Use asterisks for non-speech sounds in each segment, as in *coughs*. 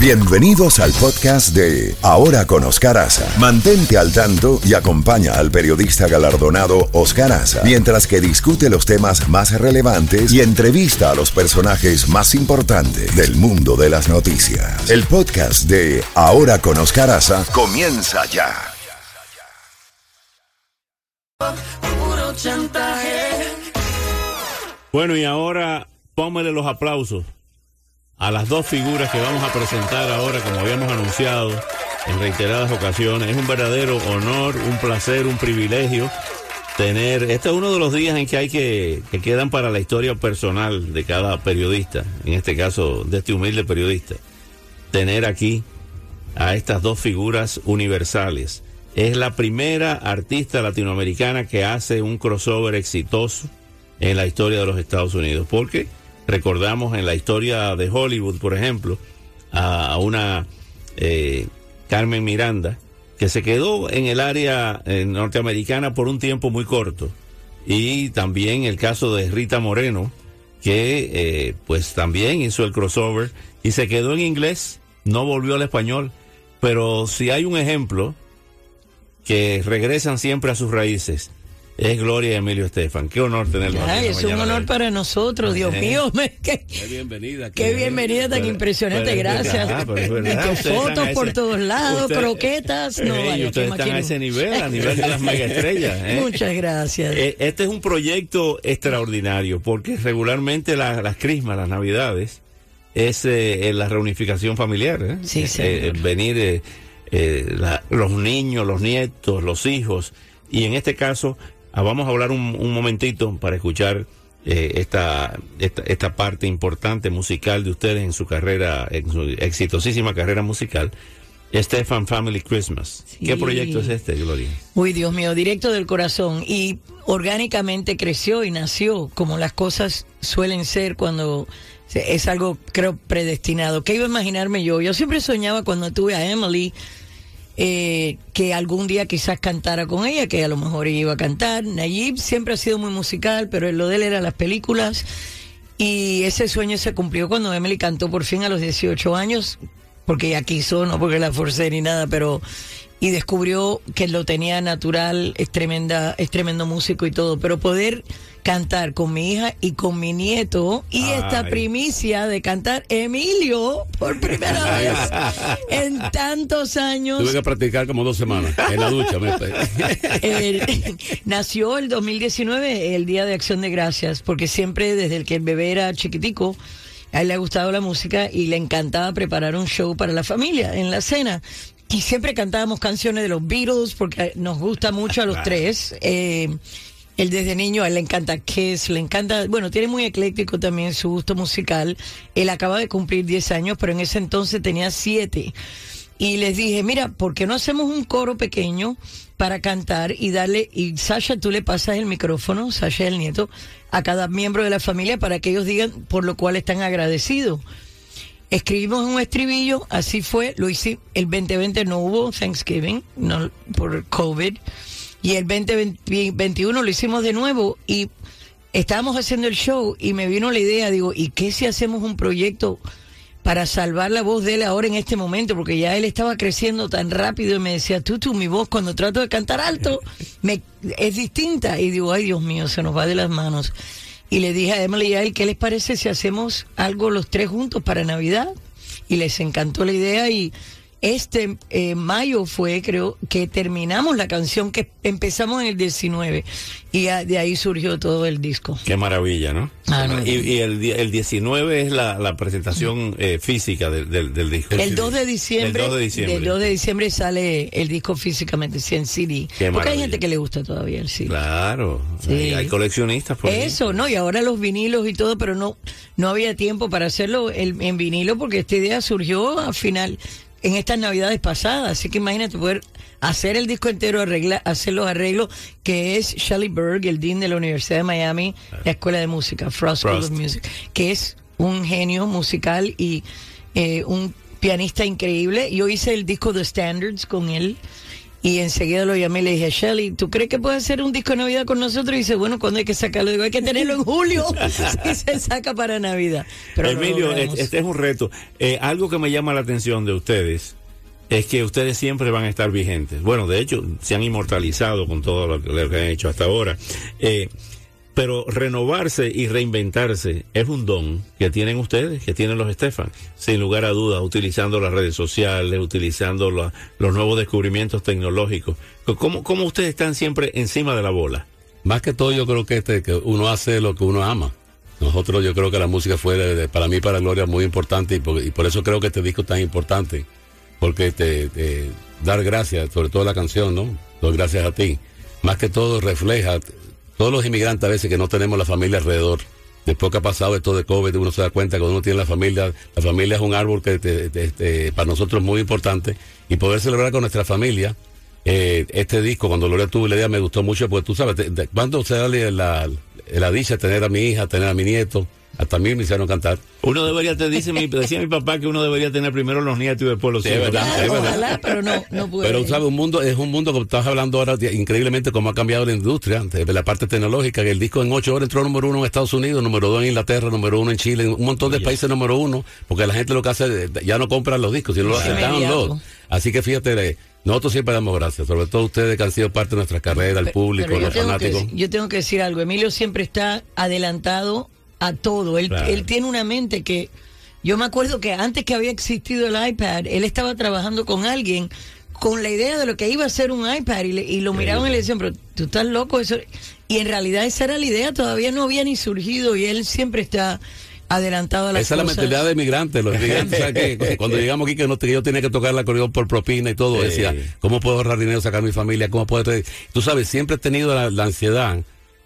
Bienvenidos al podcast de Ahora con Oscar Aza. Mantente al tanto y acompaña al periodista galardonado Oscar Aza mientras que discute los temas más relevantes y entrevista a los personajes más importantes del mundo de las noticias. El podcast de Ahora con Oscar Aza comienza ya. Bueno, y ahora póngale los aplausos a las dos figuras que vamos a presentar ahora, como habíamos anunciado en reiteradas ocasiones. Es un verdadero honor, un placer, un privilegio tener. Este es uno de los días en que hay que, que quedan para la historia personal de cada periodista, en este caso de este humilde periodista. Tener aquí a estas dos figuras universales. Es la primera artista latinoamericana que hace un crossover exitoso en la historia de los Estados Unidos. Porque recordamos en la historia de Hollywood, por ejemplo, a, una eh, Carmen Miranda, que se quedó en el área eh, norteamericana por un tiempo muy corto. Y también el caso de Rita Moreno, que eh, pues también hizo el crossover y se quedó en inglés, no volvió al español. Pero si hay un ejemplo que regresan siempre a sus raíces, es Gloria Emilio Estefan. Qué honor tenerlo aquí. Ay, es un honor para nosotros, Dios mío. me- qué, Qué bienvenida. qué bienvenida tan Pero- impresionante, pero gracias. pero ustedes están fotos por todos lados, usted- croquetas. No, Ey, vaya, ustedes ¿qué más están a ese nivel, a nivel de las megaestrellas. *laughs* ¿eh? Muchas gracias. Eh, Este es un proyecto extraordinario porque regularmente la- las crismas, las navidades, es eh, la reunificación familiar. ¿eh? Sí, eh, venir la- los niños, los nietos, los hijos. Y en este caso, ah, vamos a hablar un, un momentito para escuchar eh, esta, esta, esta parte importante musical de ustedes en su carrera, en su exitosísima carrera musical. Stefan Family Christmas. ¿Qué proyecto es este, Gloria? Uy, Dios mío, directo del corazón. Y orgánicamente creció y nació como las cosas suelen ser cuando es algo, creo, predestinado. ¿Qué iba a imaginarme yo? Yo siempre soñaba cuando tuve a Emily eh, que algún día quizás cantara con ella, que a lo mejor iba a cantar. Nayib siempre ha sido muy musical, pero lo de él era las películas. Y ese sueño se cumplió cuando Emily cantó por fin a los 18 años, porque ella quiso, no porque la forcé ni nada, pero y descubrió que lo tenía natural, es tremenda, es tremendo músico y todo, pero poder cantar con mi hija y con mi nieto y esta primicia de cantar Emilio por primera *laughs* vez en tantos años. Tuve que practicar como dos semanas en la ducha. me- El- nació el 2019, el Día de Acción de Gracias, porque siempre desde el que el bebé era chiquitico, a él le ha gustado la música y le encantaba preparar un show para la familia en la cena. Y siempre cantábamos canciones de los Beatles porque nos gusta mucho a los tres. Eh, él desde niño, a él le encanta Kiss, le encanta, bueno, tiene muy ecléctico también su gusto musical. Él acaba de cumplir 10 años, pero en ese entonces tenía 7 y les dije, mira, ¿por qué no hacemos un coro pequeño para cantar y darle, y Sasha, tú le pasas el micrófono, Sasha el nieto, a cada miembro de la familia para que ellos digan por lo cual están agradecidos. Escribimos un estribillo, así fue, lo hice, el 2020 no hubo Thanksgiving, no, por COVID, y el 2021 lo hicimos de nuevo y estábamos haciendo el show y me vino la idea, digo, ¿y qué si hacemos un proyecto para salvar la voz de él ahora en este momento? Porque ya él estaba creciendo tan rápido y me decía, tú, tú, mi voz cuando trato de cantar alto me, es distinta. Y digo, ay Dios mío, se nos va de las manos. Y le dije a Emily y a ¿qué les parece si hacemos algo los tres juntos para Navidad? Y les encantó la idea y este eh, mayo fue, creo, que terminamos la canción que empezamos en el 19 y a- de ahí surgió todo el disco. Qué maravilla, ¿no? Ah, no. y y el, el 19 es la, la presentación eh, física del, del, del disco. El 2 de diciembre, El 2 de diciembre. del 2 de diciembre sale el disco físicamente, sí, en CD. Qué Porque maravilla. hay gente que le gusta todavía el CD. Claro. Sí. Hay, hay coleccionistas por ahí. Eso, ¿no? Y ahora los vinilos y todo, pero no no había tiempo para hacerlo el- en vinilo porque esta idea surgió al final, en estas navidades pasadas. Así que imagínate poder hacer el disco entero, arregla, hacer los arreglos, que es Shelley Berg, el dean de la Universidad de Miami, la Escuela de Música, Frost School of Music, que es un genio musical y eh, un pianista increíble. Yo hice el disco The Standards con él Y enseguida lo llamé y le dije, Shelly, ¿tú crees que puede hacer un disco de Navidad con nosotros? Y dice, bueno, ¿cuándo hay que sacarlo? Digo, hay que tenerlo en julio. *laughs* y se saca para Navidad. Pero Emilio, logramos. este es un reto. Eh, algo que me llama la atención de ustedes es que ustedes siempre van a estar vigentes. Bueno, de hecho, se han inmortalizado con todo lo que, lo que han hecho hasta ahora. Eh, pero renovarse y reinventarse es un don que tienen ustedes, que tienen los Stefan, sin lugar a dudas, utilizando las redes sociales, utilizando los nuevos descubrimientos tecnológicos. ¿Cómo, ¿Cómo ustedes están siempre encima de la bola? Más que todo yo creo que este que uno hace lo que uno ama. Nosotros yo creo que la música fue de- para mí para Gloria muy importante y por, eso creo que este disco es tan importante. Porque te, te- dar gracias, sobre todo la canción, ¿no? Doy gracias a ti. Más que todo refleja todos los inmigrantes a veces que no tenemos la familia alrededor. Después que ha pasado esto de COVID, uno se da cuenta que uno tiene la familia, la familia es un árbol que te- te- te- para nosotros es muy importante y poder celebrar con nuestra familia eh, este disco, cuando Gloria tuvo la idea, me gustó mucho, porque tú sabes, cuando se da la, la dicha de tener a mi hija, tener a mi nieto, hasta a mí me hicieron cantar. Uno debería, te dice mi, decía mi papá que uno debería tener primero los nietos y después los Sí, hijos. es verdad. Es verdad. ojalá, pero no, no puede. Pero sabes, un mundo, es un mundo, como estás hablando ahora, de- increíblemente cómo ha cambiado la industria, de la parte tecnológica, que el disco en ocho horas entró número uno en Estados Unidos, número dos en Inglaterra, número uno en Chile, en un montón de países número uno, porque la gente lo que hace, eh, ya no compra los discos, sino los Sí, download. inmediato. Así que fíjate, eh, nosotros siempre damos gracias, sobre todo ustedes que han sido parte de nuestra carrera, el público, pero los que fanáticos. yo tengo que decir algo. Emilio siempre está adelantado a todo. Él, Claro. él tiene una mente que. Yo me acuerdo que antes que había existido el iPad, él estaba trabajando con alguien con la idea de lo que iba a ser un iPad y, le- y lo miraban y le decían, pero tú estás loco. eso Y en realidad esa era la idea, todavía no había ni surgido y él siempre está adelantado a las Esa es la mentalidad de migrante. Los migrantes, ¿sabes qué? *laughs* Cuando llegamos aquí, que, no, que yo tenía que tocar la acordeón por propina y todo, Sí. decía, ¿cómo puedo ahorrar dinero, sacar a mi familia? ¿Cómo puedo...? traer-?" Tú sabes, siempre he tenido la, la ansiedad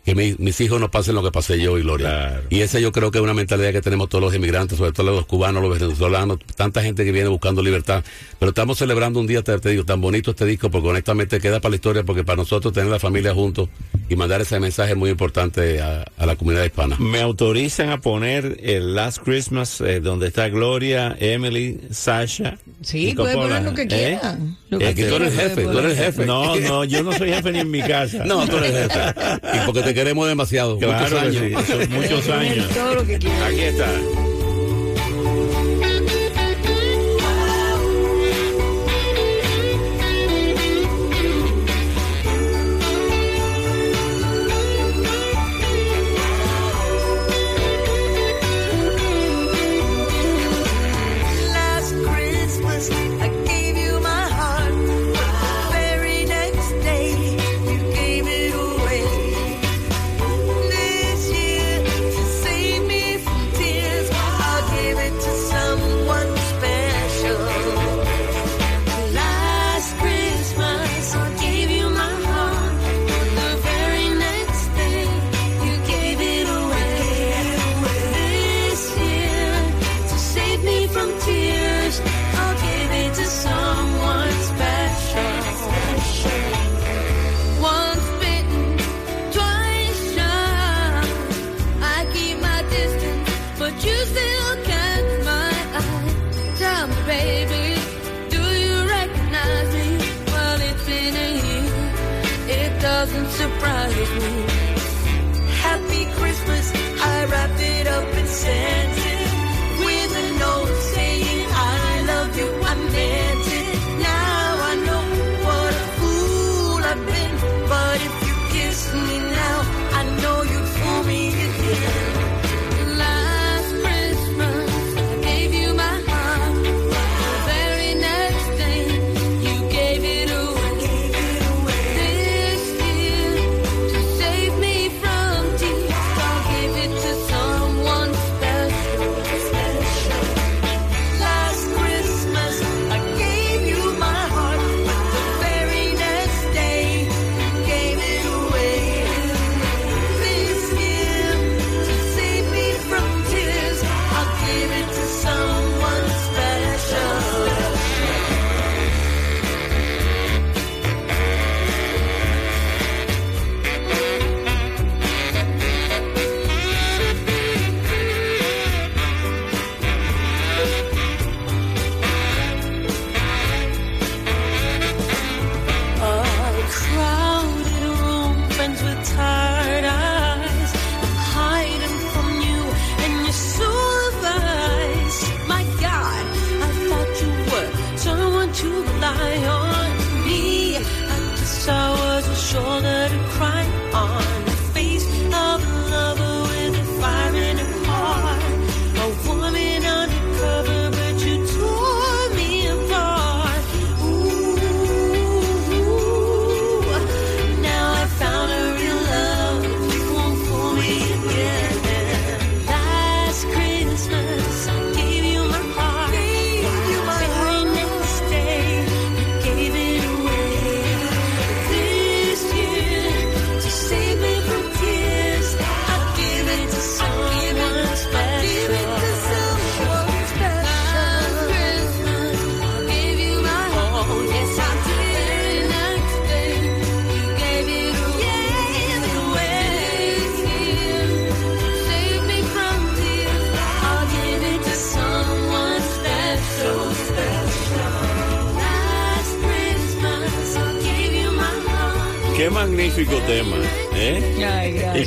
que mi- mis hijos no pasen lo que pasé yo y Gloria. Claro. Y esa yo creo que es una mentalidad que tenemos todos los inmigrantes, sobre todo los cubanos, los venezolanos, tanta gente que viene buscando libertad. Pero estamos celebrando un día, te, te digo, tan bonito este disco, porque honestamente queda para la historia, porque para nosotros tener la familia juntos y mandar ese mensaje es muy importante a, a la comunidad hispana. Me autorizan a poner el Last Christmas eh, donde está Gloria, Emily, Sasha. Sí, puede poner lo que ¿Eh? quiera. Lo que Aquí tú eres quiera jefe, tú eres poner. jefe. No, no, yo no soy jefe ni en mi casa. *laughs* No, tú eres jefe. *laughs* Y porque te queremos demasiado. claro muchos años. sí, muchos años. *laughs* Todo lo que. Aquí está.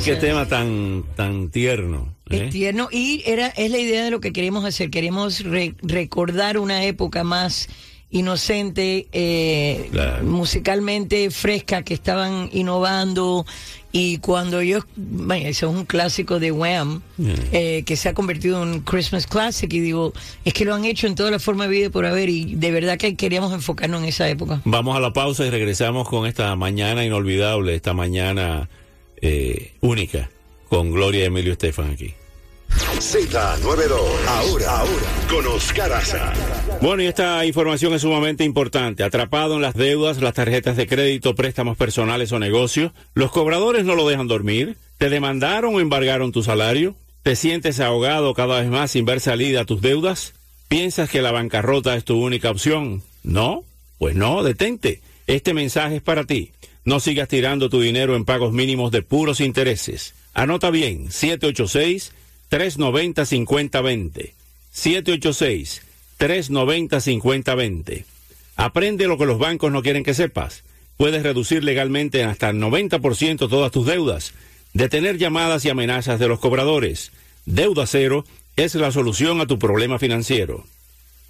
Qué tema tan, tan tierno. ¿eh? Es tierno y era es la idea de lo que queremos hacer. Queremos re- recordar una época más inocente, eh, Claro. musicalmente fresca, que estaban innovando. Y cuando yo, bueno, eso es un clásico de Wham, eh, que se ha convertido en un Christmas Classic, y digo, es que lo han hecho en toda la forma de vida por haber, y de verdad que queríamos enfocarnos en esa época. Vamos a la pausa y regresamos con esta mañana inolvidable, esta mañana eh, única, con Gloria y Emilio Estefan aquí. Z92. Ahora, ahora, con Oscar Aza. Bueno, y esta información es sumamente importante. Atrapado en las deudas, las tarjetas de crédito, préstamos personales o negocios, los cobradores no lo dejan dormir, te demandaron o embargaron tu salario, te sientes ahogado cada vez más sin ver salida a tus deudas, piensas que la bancarrota es tu única opción. ¿No? Pues no, detente. Este mensaje es para ti. No sigas tirando tu dinero en pagos mínimos de puros intereses. Anota bien, 786-390-5020. 786-390-5020. Aprende lo que los bancos no quieren que sepas. Puedes reducir legalmente en hasta el 90% todas tus deudas. Detener llamadas y amenazas de los cobradores. Deuda cero es la solución a tu problema financiero.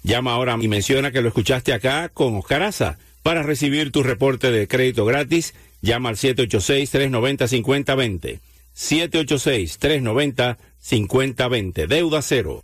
Llama ahora y menciona que lo escuchaste acá con Oscar Aza. Para recibir tu reporte de crédito gratis, llama al 786-390-5020. 786-390-5020. Deuda cero.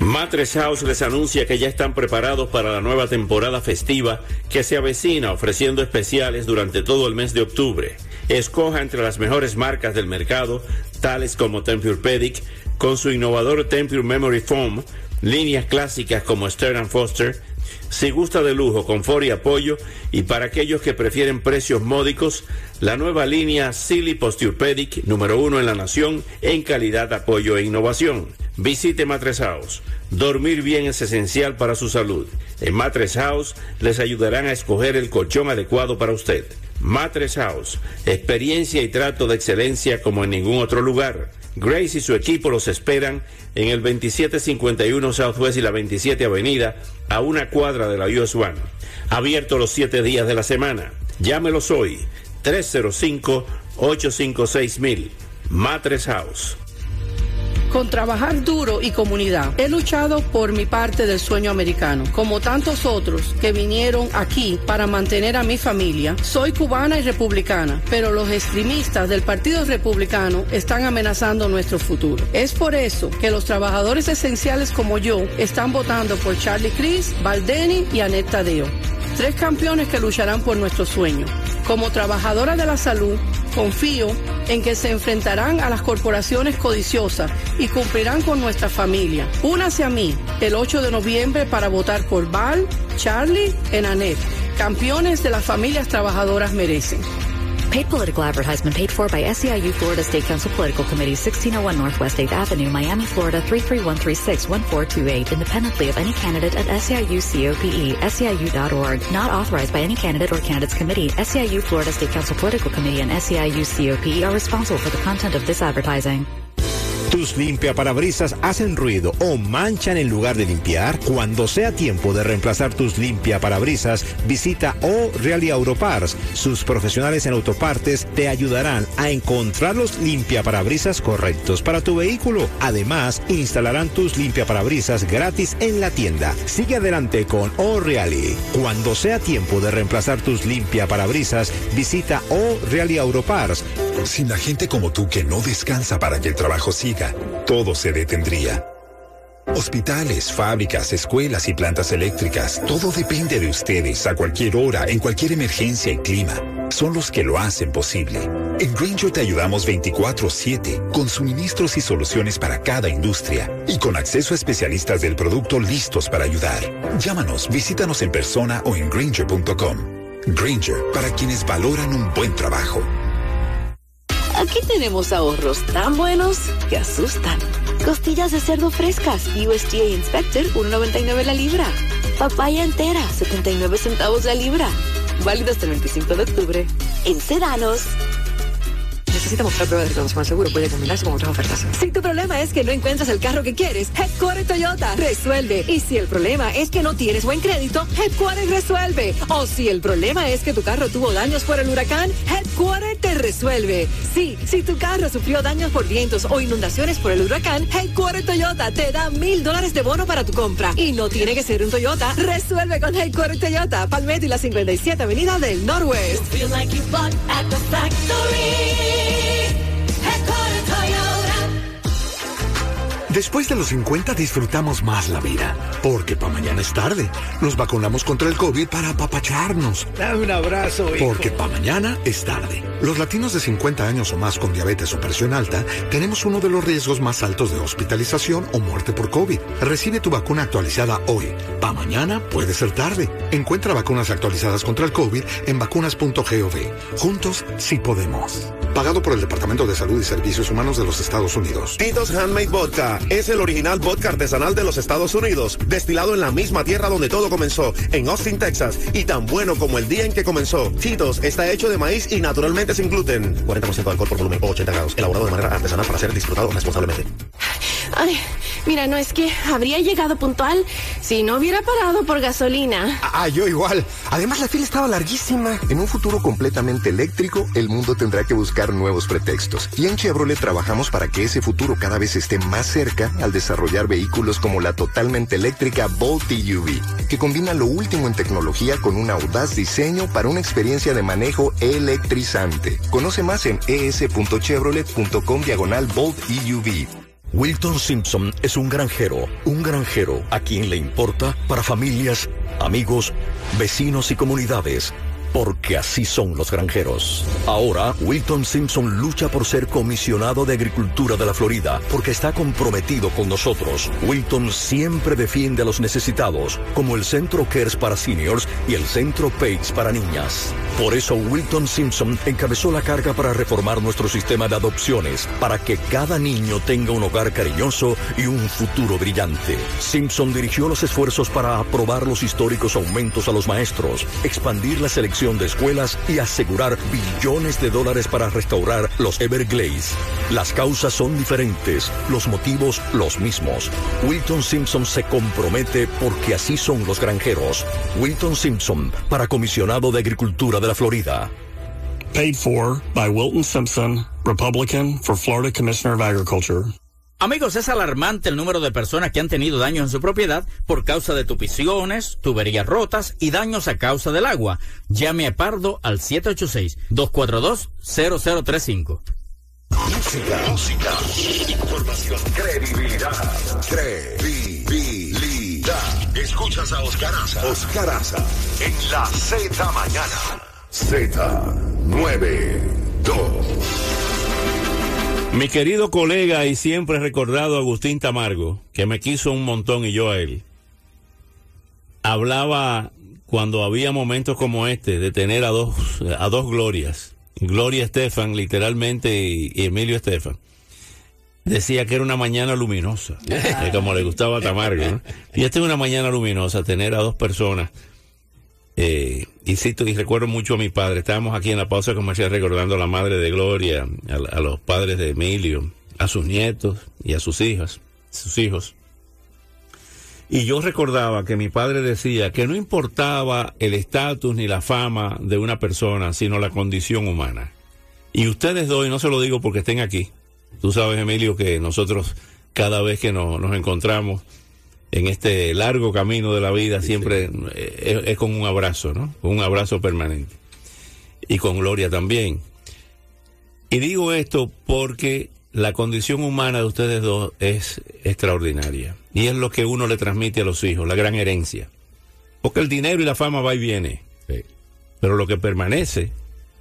Matres House les anuncia que ya están preparados para la nueva temporada festiva que se avecina ofreciendo especiales durante todo el mes de octubre. Escoja entre las mejores marcas del mercado, tales como Tempur-Pedic, con su innovador Tempur Memory Foam, líneas clásicas como Stern Foster, si gusta de lujo, confort y apoyo, y para aquellos que prefieren precios módicos, la nueva línea Silly Posturepedic, número uno en la nación, en calidad, apoyo e innovación. Visite Matres House. Dormir bien es esencial para su salud. En Matres House les ayudarán a escoger el colchón adecuado para usted. Matres House, experiencia y trato de excelencia como en ningún otro lugar. Grace y su equipo los esperan en el 2751 Southwest y la 27 Avenida, a una cuadra de la US One. Abierto los siete días de la semana. Llámelos hoy, 305-856-1000. Matres House. Con trabajar duro y comunidad, he luchado por mi parte del sueño americano. Como tantos otros que vinieron aquí para mantener a mi familia, soy cubana y republicana, pero los extremistas del Partido Republicano están amenazando nuestro futuro. Es por eso que los trabajadores esenciales como yo están votando por Charlie Cris, Baldeni y Annette Tadeo. Tres campeones que lucharán por nuestro sueño. Como trabajadora de la salud, confío en que se enfrentarán a las corporaciones codiciosas y cumplirán con nuestra familia. Únase a mí el 8 de noviembre para votar por Val, Charlie y Annette. Campeones de las familias trabajadoras merecen. Paid political advertisement paid for by SEIU Florida State Council Political Committee, 1601 Northwest 8th Avenue, Miami, Florida 331361428, independently of any candidate at SEIU COPE, SEIU.org, not authorized by any candidate or candidates committee. SEIU Florida State Council Political Committee and SEIU COPE are responsible for the content of this advertising. ¿Tus limpiaparabrisas hacen ruido o manchan en lugar de limpiar? Cuando sea tiempo de reemplazar tus limpiaparabrisas, visita O Real. Sus profesionales en autopartes te ayudarán a encontrar los limpiaparabrisas correctos para tu vehículo. Además, instalarán tus limpiaparabrisas gratis en la tienda. Sigue adelante con O Reali. Cuando sea tiempo de reemplazar tus limpiaparabrisas, visita O Real Autoparts. Sin la gente como tú que no descansa para que el trabajo siga, todo se detendría. Hospitales, fábricas, escuelas y plantas eléctricas, todo depende de ustedes a cualquier hora, en cualquier emergencia y clima. Son los que lo hacen posible. En Granger te ayudamos 24/7, con suministros y soluciones para cada industria y con acceso a especialistas del producto listos para ayudar. Llámanos, visítanos en persona o en granger.com. Granger, para quienes valoran un buen trabajo. Aquí tenemos ahorros tan buenos que asustan. Costillas de cerdo frescas, USDA Inspector, 1.99 la libra. Papaya entera, 79 centavos la libra. Válido hasta el 25 de octubre. En Sedanos. Necesita mostrar prueba de reconocimiento al seguro. Puede combinarse con otras ofertas. Si tu problema es que no encuentras el carro que quieres, Headquarter Toyota resuelve. Y si el problema es que no tienes buen crédito, Headquarter resuelve. O si el problema es que tu carro tuvo daños por el huracán, Headquarter te resuelve. Sí, si tu carro sufrió daños por vientos o inundaciones por el huracán, Headquarter Toyota te da mil dólares de bono para tu compra. Y no tiene que ser un Toyota. Resuelve con Headquarter Toyota, Palmetto y la 57 Avenida del Norwest. Feel like you bought at the factory. Después de los 50 disfrutamos más la vida, porque para mañana es tarde. Nos vacunamos contra el COVID para apapacharnos. Dame un abrazo, hijo. Porque para mañana es tarde. Los latinos de 50 años o más con diabetes o presión alta tenemos uno de los riesgos más altos de hospitalización o muerte por COVID. Recibe tu vacuna actualizada hoy. Para mañana puede ser tarde. Encuentra vacunas actualizadas contra el COVID en vacunas.gov. Juntos sí podemos. Pagado por el Departamento de Salud y Servicios Humanos de los Estados Unidos. Tito's Handmade Vodka es el original vodka artesanal de los Estados Unidos, destilado en la misma tierra donde todo comenzó, en Austin, Texas, y tan bueno como el día en que comenzó. Tito's está hecho de maíz y naturalmente sin gluten. 40% de alcohol por volumen o 80 grados, elaborado de manera artesanal para ser disfrutado responsablemente. Ay, mira, no es que habría llegado puntual si no hubiera parado por gasolina. Ah, yo igual. Además, la fila estaba larguísima. En un futuro completamente eléctrico, el mundo tendrá que buscar nuevos pretextos. Y en Chevrolet trabajamos para que ese futuro cada vez esté más cerca al desarrollar vehículos como la totalmente eléctrica Bolt EUV, que combina lo último en tecnología con un audaz diseño para una experiencia de manejo electrizante. Conoce más en es.chevrolet.com diagonal Bolt EUV. Wilton Simpson es un granjero, un granjero a quien le importa para familias, amigos, vecinos y comunidades. Porque así son los granjeros. Ahora, Wilton Simpson lucha por ser comisionado de Agricultura de la Florida, porque está comprometido con nosotros. Wilton siempre defiende a los necesitados, como el Centro Cares para Seniors y el Centro PACE para niñas. Por eso, Wilton Simpson encabezó la carga para reformar nuestro sistema de adopciones, para que cada niño tenga un hogar cariñoso y un futuro brillante. Simpson dirigió los esfuerzos para aprobar los históricos aumentos a los maestros, expandir la selección de escuelas y asegurar billones de dólares para restaurar los Everglades. Las causas son diferentes, los motivos los mismos. Wilton Simpson se compromete porque así son los granjeros. Wilton Simpson, para comisionado de Agricultura de la Florida. Paid for by Wilton Simpson, Republican for Florida Commissioner of Agriculture. Amigos, es alarmante el número de personas que han tenido daños en su propiedad por causa de tupiciones, tuberías rotas y daños a causa del agua. Llame a Pardo al 786-242-0035. Música, música, información, credibilidad, credibilidad. Escuchas a Oscar Aza. Oscar Aza en la Z mañana. Z92. Mi querido colega y siempre recordado Agustín Tamargo, que me quiso un montón y yo a él, hablaba cuando había momentos como este de tener a dos, a dos glorias, Gloria Estefan literalmente y, Emilio Estefan. Decía que era una mañana luminosa, eh, como le gustaba a Tamargo. ¿no? Y esta es una mañana luminosa, tener a dos personas. Eh, cito, y recuerdo mucho a mi padre. Estábamos aquí en la pausa comercial recordando a la madre de Gloria, a, los padres de Emilio, a sus nietos y a sus hijas, sus hijos. Y yo recordaba que mi padre decía que no importaba el estatus ni la fama de una persona, sino la condición humana. Y ustedes dos, y no se lo digo porque estén aquí, tú sabes, Emilio, que nosotros cada vez que nos encontramos en este largo camino de la vida, siempre eh, es, es con un abrazo, ¿no? Con un abrazo permanente. Y con Gloria también. Y digo esto porque la condición humana de ustedes dos es extraordinaria. Y es lo que uno le transmite a los hijos, la gran herencia. Porque el dinero y la fama va y viene. Pero lo que permanece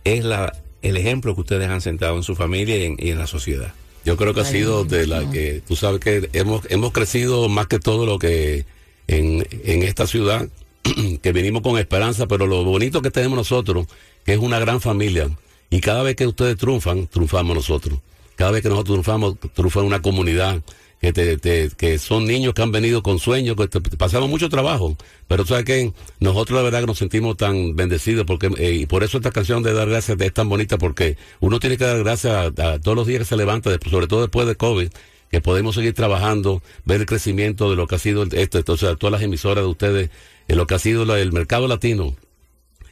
es la, el ejemplo que ustedes han sentado en su familia y en, y en la sociedad. Yo creo que ha sido de la que, tú sabes que hemos, hemos crecido más que todo lo que en, en esta ciudad, *clears throat* que venimos con esperanza, pero lo bonito que tenemos nosotros, que es una gran familia, y cada vez que ustedes triunfan, triunfamos nosotros. Cada vez que nosotros triunfamos, triunfa una comunidad, que, te, te- que son niños que han venido con sueños, que te- pasamos mucho trabajo, pero sabes que nosotros la verdad que nos sentimos tan bendecidos, porque eh, y por eso esta canción de dar gracias es tan bonita, porque uno tiene que dar gracias a, todos los días que se levanta, sobre todo después de COVID, que podemos seguir trabajando, ver el crecimiento de lo que ha sido esto, entonces todas las emisoras de ustedes, en lo que ha sido el mercado latino.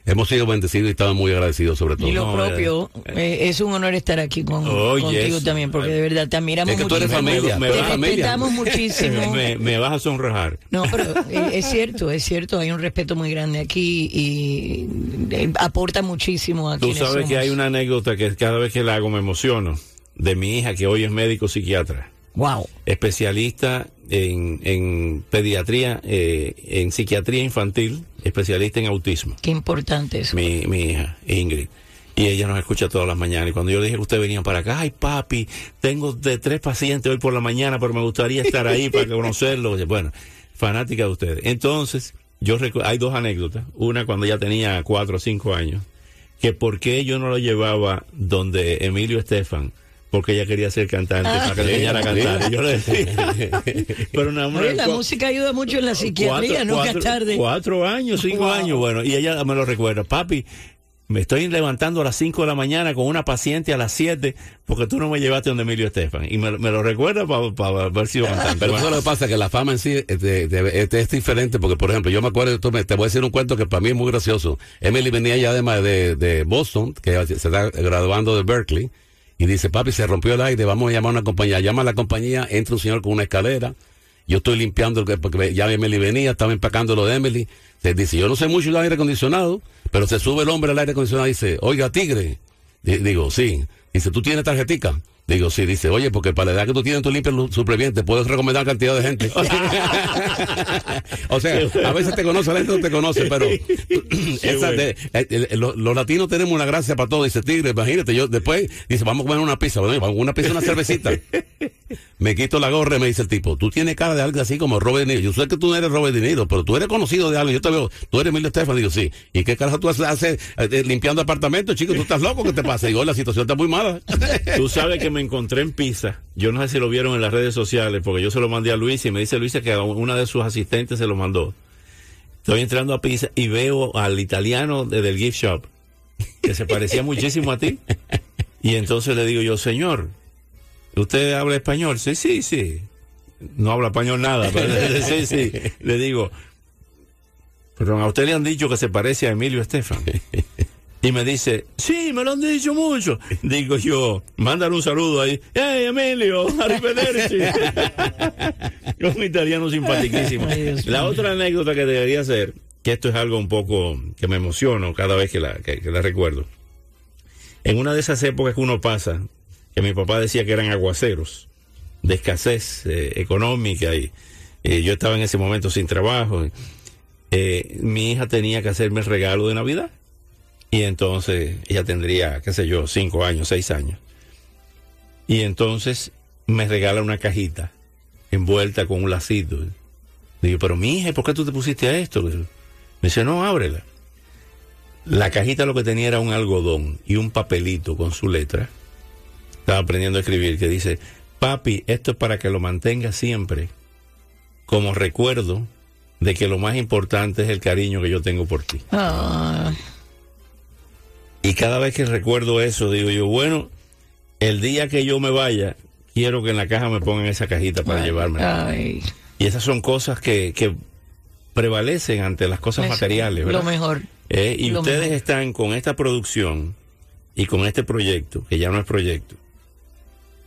Hemos sido bendecidos y estamos muy agradecidos sobre todo. Y lo propio, eh, es un honor estar aquí con, Oye, contigo también, porque de verdad te admiramos Es que tú eres familia, me te vas a respetamos *laughs* muchísimo. me, me vas a sonrojar. No, pero eh, es cierto, es cierto, hay un respeto muy grande aquí y eh, aporta muchísimo a Tú sabes que hay una anécdota que cada vez que la hago me emociono, de mi hija que hoy es médico psiquiatra. Wow. Especialista en, en pediatría, eh, en psiquiatría infantil, especialista en autismo. Qué importante eso. Mi, mi hija, Ingrid. Y ella nos escucha todas las mañanas. Y cuando yo le dije que usted venía para acá, ay papi, tengo de tres pacientes hoy por la mañana, pero me gustaría estar ahí para conocerlo. Bueno, fanática de ustedes. Entonces, yo hay dos anécdotas. Una cuando ella tenía cuatro o cinco años, que por qué yo no lo llevaba donde Emilio Estefan, porque ella quería ser cantante, Ah. para que le enseñara a cantar. Y yo le decía, *laughs* pero nada más- Oye, la música ayuda mucho en la psiquiatría, nunca es tarde. Cuatro años, cinco Wow. años, bueno, y ella me lo recuerda, papi. Me estoy levantando a las 5 de la mañana con una paciente a las 7 porque tú no me llevaste donde Emilio Estefan. Y me, me lo recuerda para ver si cantante. Pero Bueno. eso es lo que pasa, que la fama en sí es, de- de- es- es diferente, porque por ejemplo, yo me acuerdo, tú me- te voy a decir un cuento que para mí es muy gracioso. Emily venía ya de, de, de Boston, que se está graduando de Berkeley, y dice, papi, se rompió el aire, vamos a llamar a una compañía. Llama a la compañía, entra un señor con una escalera, yo estoy limpiando, porque ya Emily venía, estaba empacando lo de Emily. Se dice, yo no sé mucho del aire acondicionado, pero se sube el hombre al aire acondicionado y dice, oiga, tigre. Di- Digo, sí. Dice, ¿tú tienes tarjetica? Digo, sí. Dice, oye, porque para la edad que tú tienes, tú limpias lo- súper bien, te puedes recomendar cantidad de gente. *laughs* o sea, a veces te conoce, a veces no te conoce, pero *clears throat* esa bueno. de- eh, eh, los, los latinos tenemos una gracia para todo. Dice, tigre, imagínate, yo después, dice, vamos a comer una pizza. Bueno, vamos a una pizza, una cervecita. *laughs* Me quito la gorra y me dice el tipo, tú tienes cara de algo así como Robert De Niro. Yo sé que tú no eres Robert De Niro, pero tú eres conocido de algo. Yo te veo, tú eres Emilio Estefan. Digo, sí. ¿Y qué carajo tú haces, haces, eh, limpiando apartamentos, chico? ¿Tú estás loco? ¿Qué te pasa? Digo, la situación está muy mala. Tú sabes que me encontré en Pisa. Yo no sé si lo vieron en las redes sociales, porque yo se lo mandé a Luis y me dice Luis que a una de sus asistentes se lo mandó. Estoy entrando a Pisa y veo al italiano de- del gift shop, que se parecía *laughs* muchísimo a ti. Y entonces le digo yo, señor, ¿usted habla español? Sí, sí, sí. No habla español nada, pero *laughs* sí, sí. Le digo, pero a usted le han dicho que se parece a Emilio Estefan. Y me dice, sí, me lo han dicho mucho. *laughs* Digo yo, mándale un saludo ahí. ¡Hey, Emilio! ¡Arrivederci! *laughs* Un italiano simpaticísimo. Ay, La otra anécdota que debería ser, que esto es algo un poco que me emociono cada vez que la, que, que la recuerdo. En una de esas épocas que uno pasa, que mi papá decía que eran aguaceros, de escasez eh, económica, y eh, yo estaba en ese momento sin trabajo. eh, mi hija tenía que hacerme el regalo de Navidad. Y entonces ella tendría, qué sé yo, cinco años, seis años. Y entonces me regala una cajita envuelta con un lacito. Digo, pero mi hija, ¿por qué tú te pusiste a esto? Me dice, no, ábrela. La cajita lo que tenía era un algodón y un papelito con su letra. Estaba aprendiendo a escribir que dice, papi, esto es para que lo mantenga siempre como recuerdo de que lo más importante es el cariño que yo tengo por ti. Ah, Y cada vez que recuerdo eso, digo yo, bueno, el día que yo me vaya, quiero que en la caja me pongan esa cajita para llevarme. Ay, Y esas son cosas que, que prevalecen ante las cosas Eso, materiales, ¿verdad? lo mejor. Eh, y Lo ustedes mejor. están con esta producción y con este proyecto, que ya no es proyecto,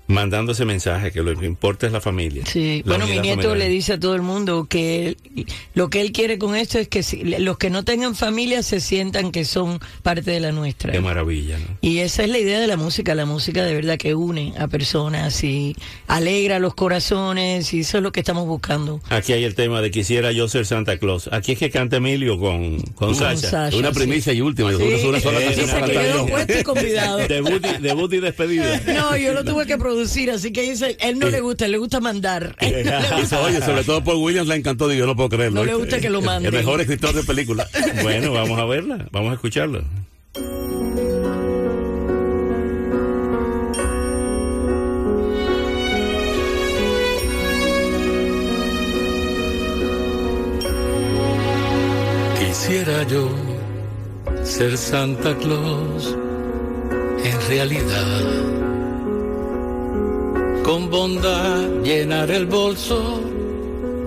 mandando ese mensaje que lo que importa es la familia. Sí, La bueno, mi nieto familiar. le dice a todo el mundo que él- lo que él quiere con esto es que si- los que no tengan familia se sientan que son parte de la nuestra. Qué maravilla, ¿no? Y esa es la idea de la música, la música de verdad que une a personas y alegra los corazones y eso es lo que estamos buscando. Aquí hay el tema de quisiera yo ser Santa Claus. Aquí es que canta Emilio con, con, Con Sasha. Sasha, Una primicia y última. Sí. una sola canción Se para quedó cantar yo. puesto y convidado. *laughs* Debut y, debut y despedida. No, yo lo tuve que producir, así que dice, él no le gusta, él le gusta mandar. *laughs* Él no *laughs* le gusta Oye, sobre todo por Williams le encantó, digo, yo no puedo creerlo. No le gusta que lo manden. El mejor escritor de película. *laughs* Bueno, vamos a verla, vamos a escucharla. Quisiera yo ser Santa Claus en realidad. Con bondad llenar el bolso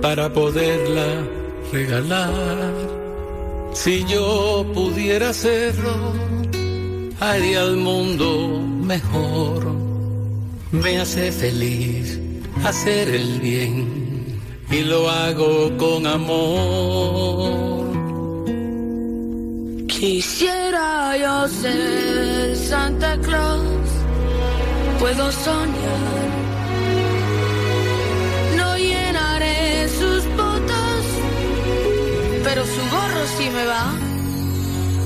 para poderla regalar. Si yo pudiera hacerlo, haría el mundo mejor. Me hace feliz hacer el bien y lo hago con amor. Quisiera yo ser Santa Claus, puedo soñar. Pero su gorro sí me va.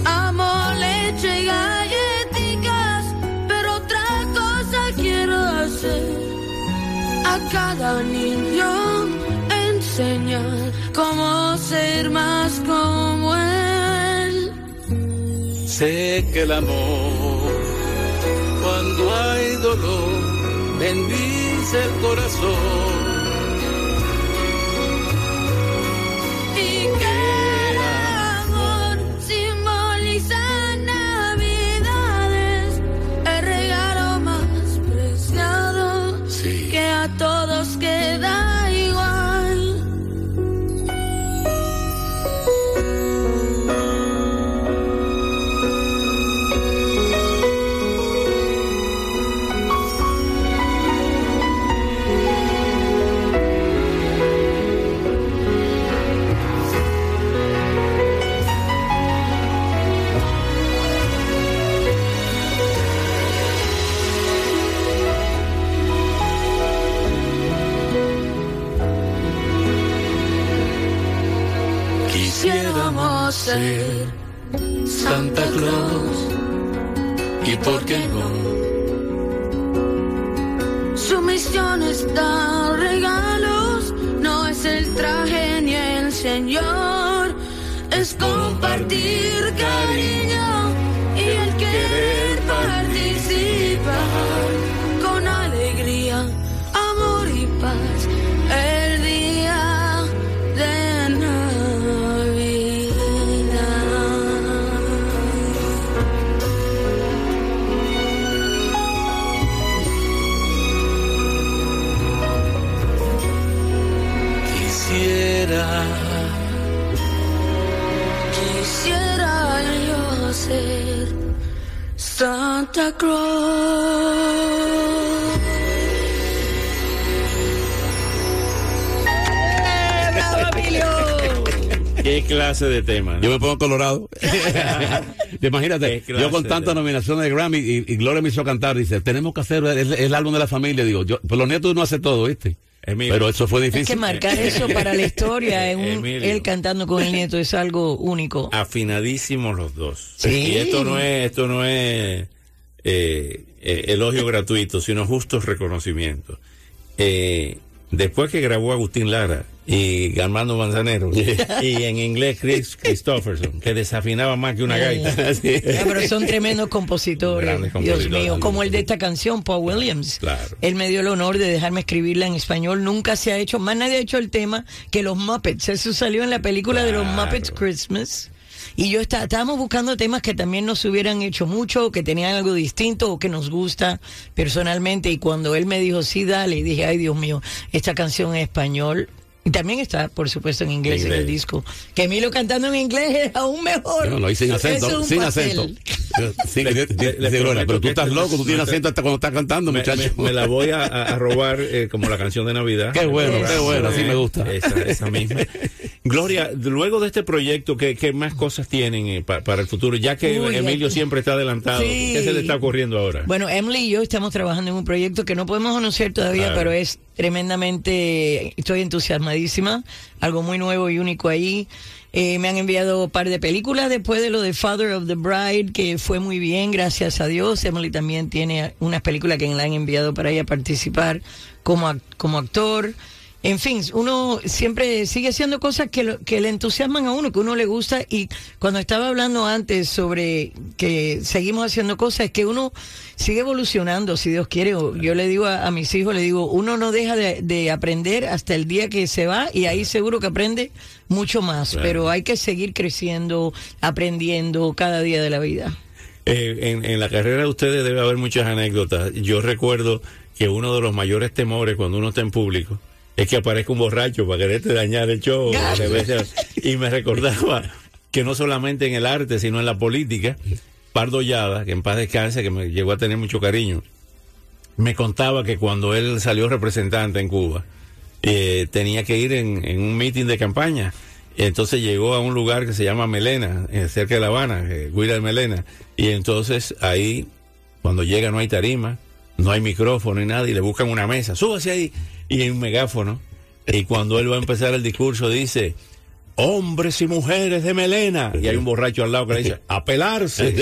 Amo leche y galletitas, pero otra cosa quiero hacer. A cada niño enseñar cómo ser más como él. Sé que el amor, cuando hay dolor, bendice el corazón. Ser Santa Claus. ¿Y por qué no? Su misión es dar regalos, no es el traje ni el señor, es compartir clase de tema? Yo me pongo colorado. *laughs* Imagínate, yo con tantas de- nominaciones de Grammy y, y Gloria me hizo cantar, dice, tenemos que hacer el, el álbum de la familia. Digo, yo, por los nietos uno hace todo, ¿viste? Emilio. Pero eso fue Es difícil. que marcar eso para la historia, en un- él cantando con el nieto es algo único. Afinadísimos los dos. Sí. Y esto no es, esto no es eh, eh, elogio gratuito, sino justos reconocimientos. Eh, después que grabó Agustín Lara y Armando Manzanero, y en inglés Chris Christopherson, que desafinaba más que una gaita. *laughs* Sí. Ah, pero son tremendos compositores, Dios mío, como el de esta canción, Paul Williams. Claro. Él me dio el honor de dejarme escribirla en español. Nunca se ha hecho, más nadie ha hecho el tema que los Muppets. Eso salió en la película de los Muppets Christmas. Y yo está, estábamos buscando temas que también nos hubieran hecho mucho, que tenían algo distinto o que nos gusta personalmente. Y cuando él me dijo, sí, dale, dije, ay Dios mío, esta canción en español. Y también está, por supuesto, en inglés, en el disco. Que Emilio cantando en inglés es aún mejor. No, lo hice sin acento, un sin pastel. acento. *laughs* Dice Gloria, pero tú estás loco, tú tienes acento hasta cuando estás cantando, Me, muchacho. me- me la voy a, robar eh, como la canción de Navidad. Qué bueno, qué bueno, así me gusta. Esa, esa misma. *laughs* Gloria, luego de este proyecto, ¿qué, qué más cosas tienen eh, pa- para el futuro? Ya que Uy, Emilio aquí. siempre está adelantado, Sí. ¿qué se le está ocurriendo ahora? Bueno, Emily y yo estamos trabajando en un proyecto que no podemos anunciar todavía, Claro. pero es tremendamente, estoy entusiasmadísima, algo muy nuevo y único ahí. Eh, me han enviado un par de películas después de lo de Father of the Bride, que fue muy bien, gracias a Dios. Emily también tiene unas películas que le han enviado para ella participar como, como actor. En fin, uno siempre sigue haciendo cosas que, lo- que le entusiasman a uno, que uno le gusta. Y cuando estaba hablando antes sobre que seguimos haciendo cosas, es que uno sigue evolucionando, si Dios quiere. Yo le digo a, a mis hijos, le digo, uno no deja de, de aprender hasta el día que se va y ahí seguro que aprende mucho más. Claro. Pero hay que seguir creciendo, aprendiendo cada día de la vida. Eh, en, en la carrera de ustedes debe haber muchas anécdotas. Yo recuerdo que uno de los mayores temores cuando uno está en público es que aparezca un borracho para quererte dañar el show. Y me recordaba que no solamente en el arte, sino en la política, Pardo Llada, que en paz descanse, que me llegó a tener mucho cariño, me contaba que cuando él salió representante en Cuba, eh, tenía que ir en, en un meeting de campaña. Entonces llegó a un lugar que se llama Melena, eh, cerca de La Habana, eh, Guira de Melena. Y entonces ahí, cuando llega no hay tarima, no hay micrófono ni nada, y le buscan una mesa, súbase ahí, y hay un megáfono. Y cuando él va a empezar el discurso dice, hombres y mujeres de Melena. Y hay un borracho al lado que le dice, apelarse.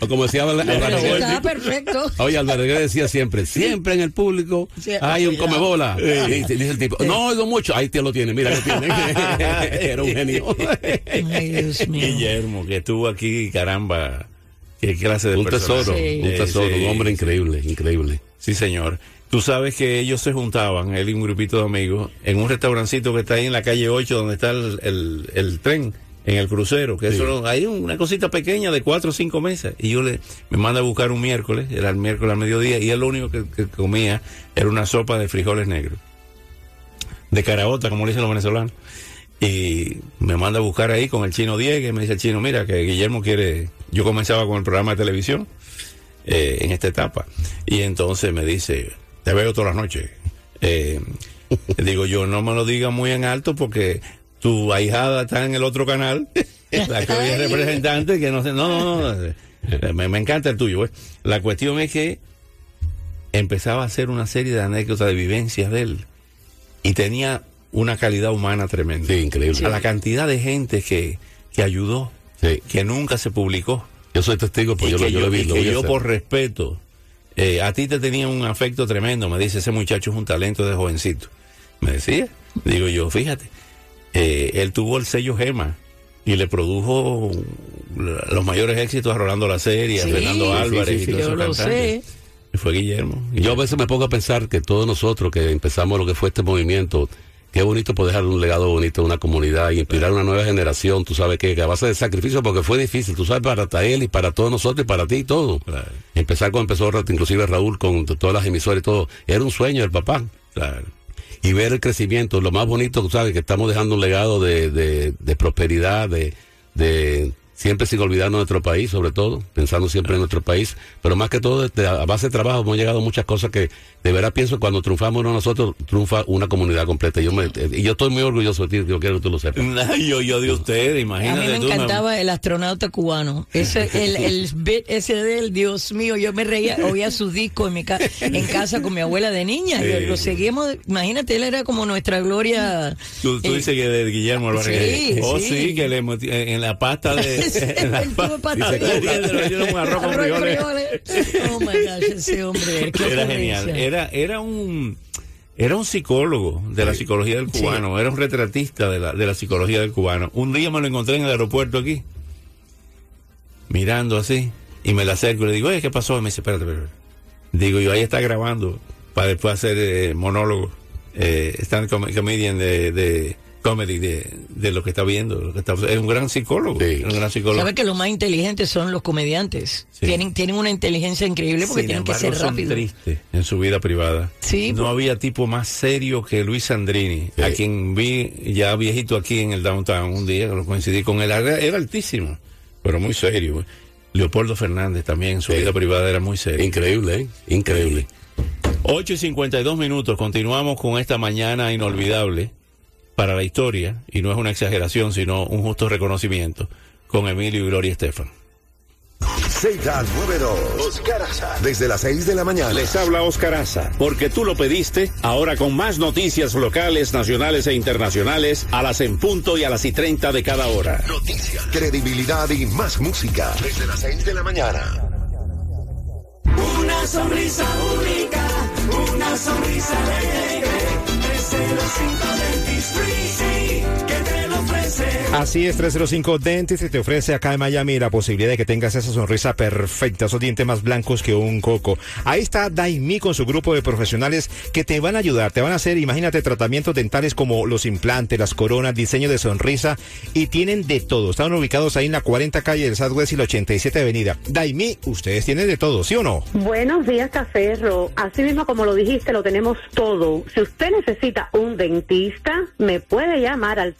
O como decía Álvaro perfecto. Oye, Guerra decía siempre, siempre en el público Sí, hay un comebola. Sí. Y dice el tipo, no oigo mucho, ahí te lo tiene, mira que tiene. *laughs* Era un genio. Ay, Dios mío. Guillermo, que estuvo aquí, caramba, qué clase de Un persona. tesoro, Sí. un tesoro, Sí, un hombre sí. increíble, increíble. Sí, señor. Tú sabes que ellos se juntaban, él y un grupito de amigos, en un restaurancito que está ahí en la calle 8, donde está el, el- el tren, en el crucero, que Sí. eso hay una cosita pequeña de cuatro o cinco mesas. Y yo le me manda a buscar un miércoles, era el miércoles al mediodía, y él lo único que, que comía era una sopa de frijoles negros. De caraota, como le dicen los venezolanos. Y me manda a buscar ahí con el chino Diego, y me dice el chino, mira, que Guillermo quiere... Yo comenzaba con el programa de televisión eh, en esta etapa. Y entonces me dice, te veo todas las noches. Eh, *laughs* digo yo, no me lo digas muy en alto porque tu ahijada está en el otro canal, *laughs* la que hoy es representante, que no sé, no, no, no, eh, me, me encanta el tuyo. pues. La cuestión es que empezaba a hacer una serie de anécdotas, de vivencias de él, y tenía una calidad humana tremenda. Sí, increíble. A la cantidad de gente que, que ayudó, Sí. que nunca se publicó. Yo soy testigo, Y yo, yo lo vi. y lo que yo por respeto, eh, a ti te tenía un afecto tremendo, me dice, ese muchacho es un talento de jovencito. Me decía, digo yo, fíjate, eh, él tuvo el sello Gema y le produjo los mayores éxitos a Rolando La Serie, a Fernando Álvarez sí, y sí, lo cantantes. sé. Y fue Guillermo. Yo a veces me pongo a pensar que todos nosotros que empezamos lo que fue este movimiento, qué bonito poder dejar un legado bonito a una comunidad y inspirar a una nueva generación, tú sabes que, que a base de sacrificio, porque fue difícil, tú sabes, para él y para todos nosotros y para ti y todo. Claro. Empezar cuando empezó inclusive Raúl con todas las emisoras y todo, era un sueño del papá. Claro. Y ver el crecimiento, lo más bonito, tú sabes, que estamos dejando un legado de, de, de prosperidad, de, de siempre sin olvidarnos de nuestro país, sobre todo, pensando siempre en nuestro país, pero más que todo, a base de trabajo hemos llegado a muchas cosas que de verdad pienso que cuando triunfamos uno nosotros, triunfa una comunidad completa. Yo me, y yo estoy muy orgulloso de ti, yo quiero que tú lo sepas. *laughs* yo, yo de usted, A imagínate mí me tú, encantaba el astronauta cubano. Ese, el, el bit ese de él, Dios mío, yo me reía, oía sus discos en, mi ca- en casa con mi abuela de niña. Sí. Lo seguíamos, imagínate, él era como nuestra gloria. Tú, tú eh, dices que de Guillermo Álvarez. Sí, oh, sí. sí, que le en la pasta de. *laughs* arroz con frijoles. *laughs* Oh my gosh, ese hombre. Era genial. Era, era un. Era un psicólogo de la psicología del Sí. cubano, era un retratista de la, de la psicología del cubano. Un día me lo encontré en el aeropuerto aquí, mirando así, y me la acerco y le digo, oye, ¿qué pasó? Y me dice, espérate, espérate. Digo, yo ahí está grabando para después hacer eh, monólogo, eh, stand comedian de, de comedy de, de lo que está viendo. lo que está- es un gran psicólogo. es un gran psicólogo. ¿Sabe que los más inteligentes son los comediantes? Tienen, tienen una inteligencia increíble porque Sin tienen que embargo, ser son rápidos. tristes en su vida privada. Sí, no había tipo más serio que Luis Sandrini, a quien vi ya viejito aquí en el downtown un día, que lo coincidí con él. Era, era altísimo, pero muy serio. Leopoldo Fernández también en su vida privada era muy serio. Increíble, ¿eh? Increíble. 8 y 52 minutos, continuamos con esta mañana inolvidable para la historia, y no es una exageración, sino un justo reconocimiento, con Emilio y Gloria Estefan. Z92. Oscar Aza. Desde las 6 de la mañana. Les habla Oscar Aza, porque tú lo pediste, ahora con más noticias locales, nacionales e internacionales, a las en punto y a las y 30 de cada hora. Noticias, credibilidad y más música. Desde las 6 de la mañana. Una sonrisa única, una sonrisa alegre. 305 Dentistry, sí, que te lo ofrece. Así es, 305 Dentist te ofrece acá en Miami la posibilidad de que tengas esa sonrisa perfecta, esos dientes más blancos que un coco. Ahí está Daimi con su grupo de profesionales que te van a ayudar, te van a hacer, imagínate, tratamientos dentales como los implantes, las coronas, diseño de sonrisa y tienen de todo. Están ubicados ahí en la 40 calle del Southwest y la 87 avenida. Daimi, ustedes tienen de todo, ¿sí o no? Buenos días, Caferro. Así mismo como lo dijiste, lo tenemos todo. Si usted necesita un dentista, me puede llamar al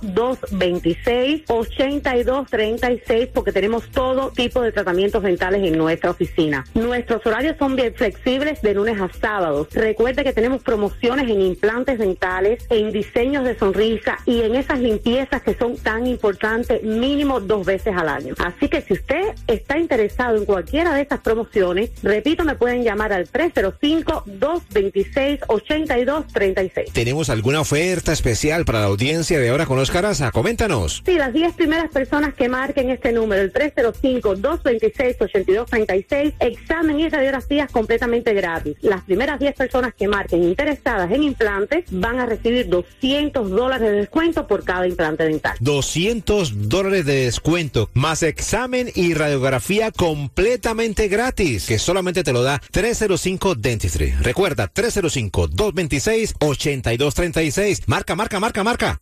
305-226-8236 porque tenemos todo tipo de tratamientos dentales en nuestra oficina. Nuestros horarios son bien flexibles de lunes a sábados. Recuerde que tenemos promociones en implantes dentales, en diseños de sonrisa y en esas limpiezas que son tan importantes mínimo dos veces al año. Así que si usted está interesado en cualquiera de esas promociones, repito, me pueden llamar al 305-226-8236. ¿Tenemos alguna oferta especial para la audiencia de ahora con Oscar Aza? Coméntanos. Sí, las 10 primeras personas que marquen este número, el 305-226-8236, examen y radiografías completamente gratis. Las primeras 10 personas que marquen interesadas en implantes van a recibir 200 dólares de descuento por cada implante dental. 200 dólares de descuento, más examen y radiografía completamente gratis, que solamente te lo da 305 Dentistry. Recuerda, 305-226-8236. Marca, marca, marca, marca.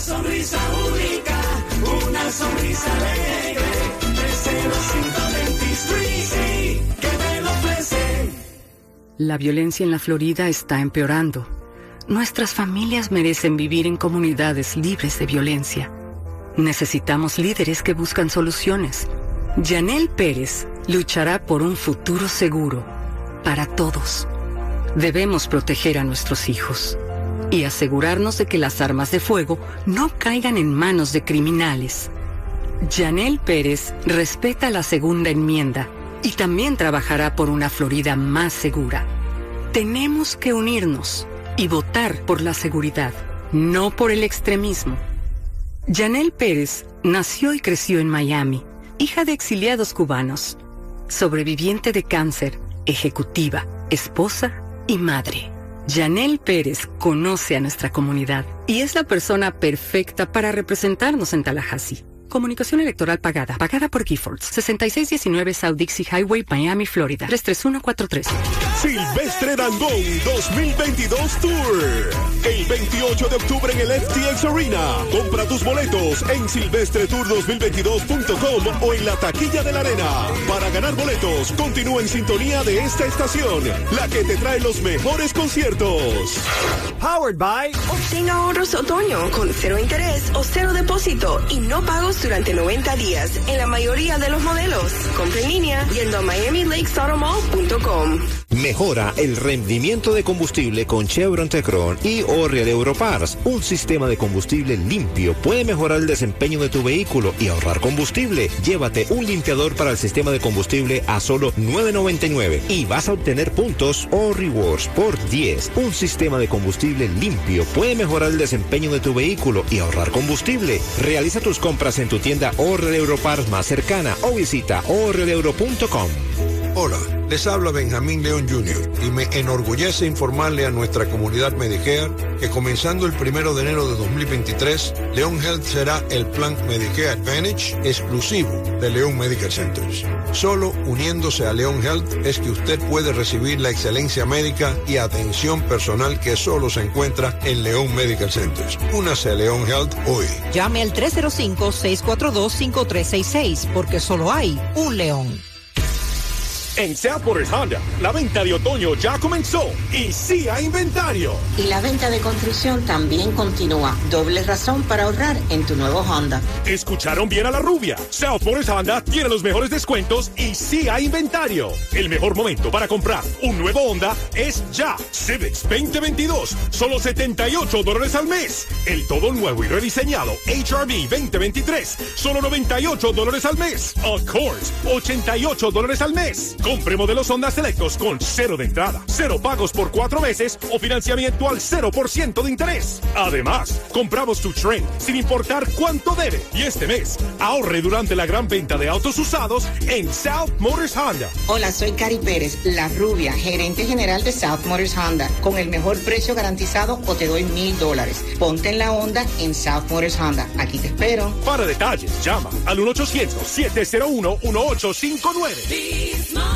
Sonrisa única, una sonrisa alegre. 305 Dentistry, sí, que te lo ofrece. La violencia en la Florida está empeorando. Nuestras familias merecen vivir en comunidades libres de violencia. Necesitamos líderes que buscan soluciones. Yanel Pérez luchará por un futuro seguro para todos. Debemos proteger a nuestros hijos y asegurarnos de que las armas de fuego no caigan en manos de criminales. Yanel Pérez respeta la segunda enmienda y también trabajará por una Florida más segura. Tenemos que unirnos y votar por la seguridad, no por el extremismo. Yanel Pérez nació y creció en Miami, hija de exiliados cubanos, sobreviviente de cáncer, ejecutiva, esposa y madre. Yanel Pérez conoce a nuestra comunidad y es la persona perfecta para representarnos en Tallahassee. Comunicación electoral pagada, pagada por Giffords. 6619 South Dixie Highway, Miami, Florida. 33143. Silvestre Dangón 2022 Tour. El 28 de octubre en el FTX Arena. Compra tus boletos en silvestretour2022.com o en la taquilla de la arena. Para ganar boletos, continúa en sintonía de esta estación, la que te trae los mejores conciertos. Powered by. Obtenga ahorros otoño con cero interés o cero depósito y no pagos durante 90 días en la mayoría de los modelos. Compra en línea yendo a miamilakesautomall.com. Mejora el rendimiento de combustible con Chevron Tecron y Oriel Europars. Un sistema de combustible limpio puede mejorar el desempeño de tu vehículo y ahorrar combustible. Llévate un limpiador para el sistema de combustible a solo $9.99 y vas a obtener puntos o rewards por 10. Un sistema de combustible limpio puede mejorar el desempeño de tu vehículo y ahorrar combustible. Realiza tus compras en tu tienda Oriel Europars más cercana o visita orieleuro.com. Hola. Les habla Benjamín León Jr. y me enorgullece informarle a nuestra comunidad Medicare que comenzando el primero de enero de 2023, León Health será el plan Medicare Advantage exclusivo de León Medical Centers. Solo uniéndose a León Health es que usted puede recibir la excelencia médica y atención personal que solo se encuentra en León Medical Centers. Únase a León Health hoy. Llame al 305-642-5366 porque solo hay un león. En South Motors Honda, la venta de otoño ya comenzó y sí hay inventario. Y la venta de construcción también continúa. Doble razón para ahorrar en tu nuevo Honda. Escucharon bien a la rubia. South Motors Honda tiene los mejores descuentos y sí hay inventario. El mejor momento para comprar un nuevo Honda es ya. Civics 2022, solo 78 dólares al mes. El todo nuevo y rediseñado HRV 2023, solo 98 dólares al mes. Accords, 88 dólares al mes. Compre modelos Honda selectos con cero de entrada, cero pagos por cuatro meses o financiamiento al 0% de interés. Además, compramos tu tren sin importar cuánto debe. Y este mes, ahorre durante la gran venta de autos usados en South Motors Honda. Hola, soy Cari Pérez, la rubia, gerente general de South Motors Honda. Con el mejor precio garantizado o te doy mil dólares. Ponte en la onda en South Motors Honda. Aquí te espero. Para detalles, llama al 1-800-701-1859.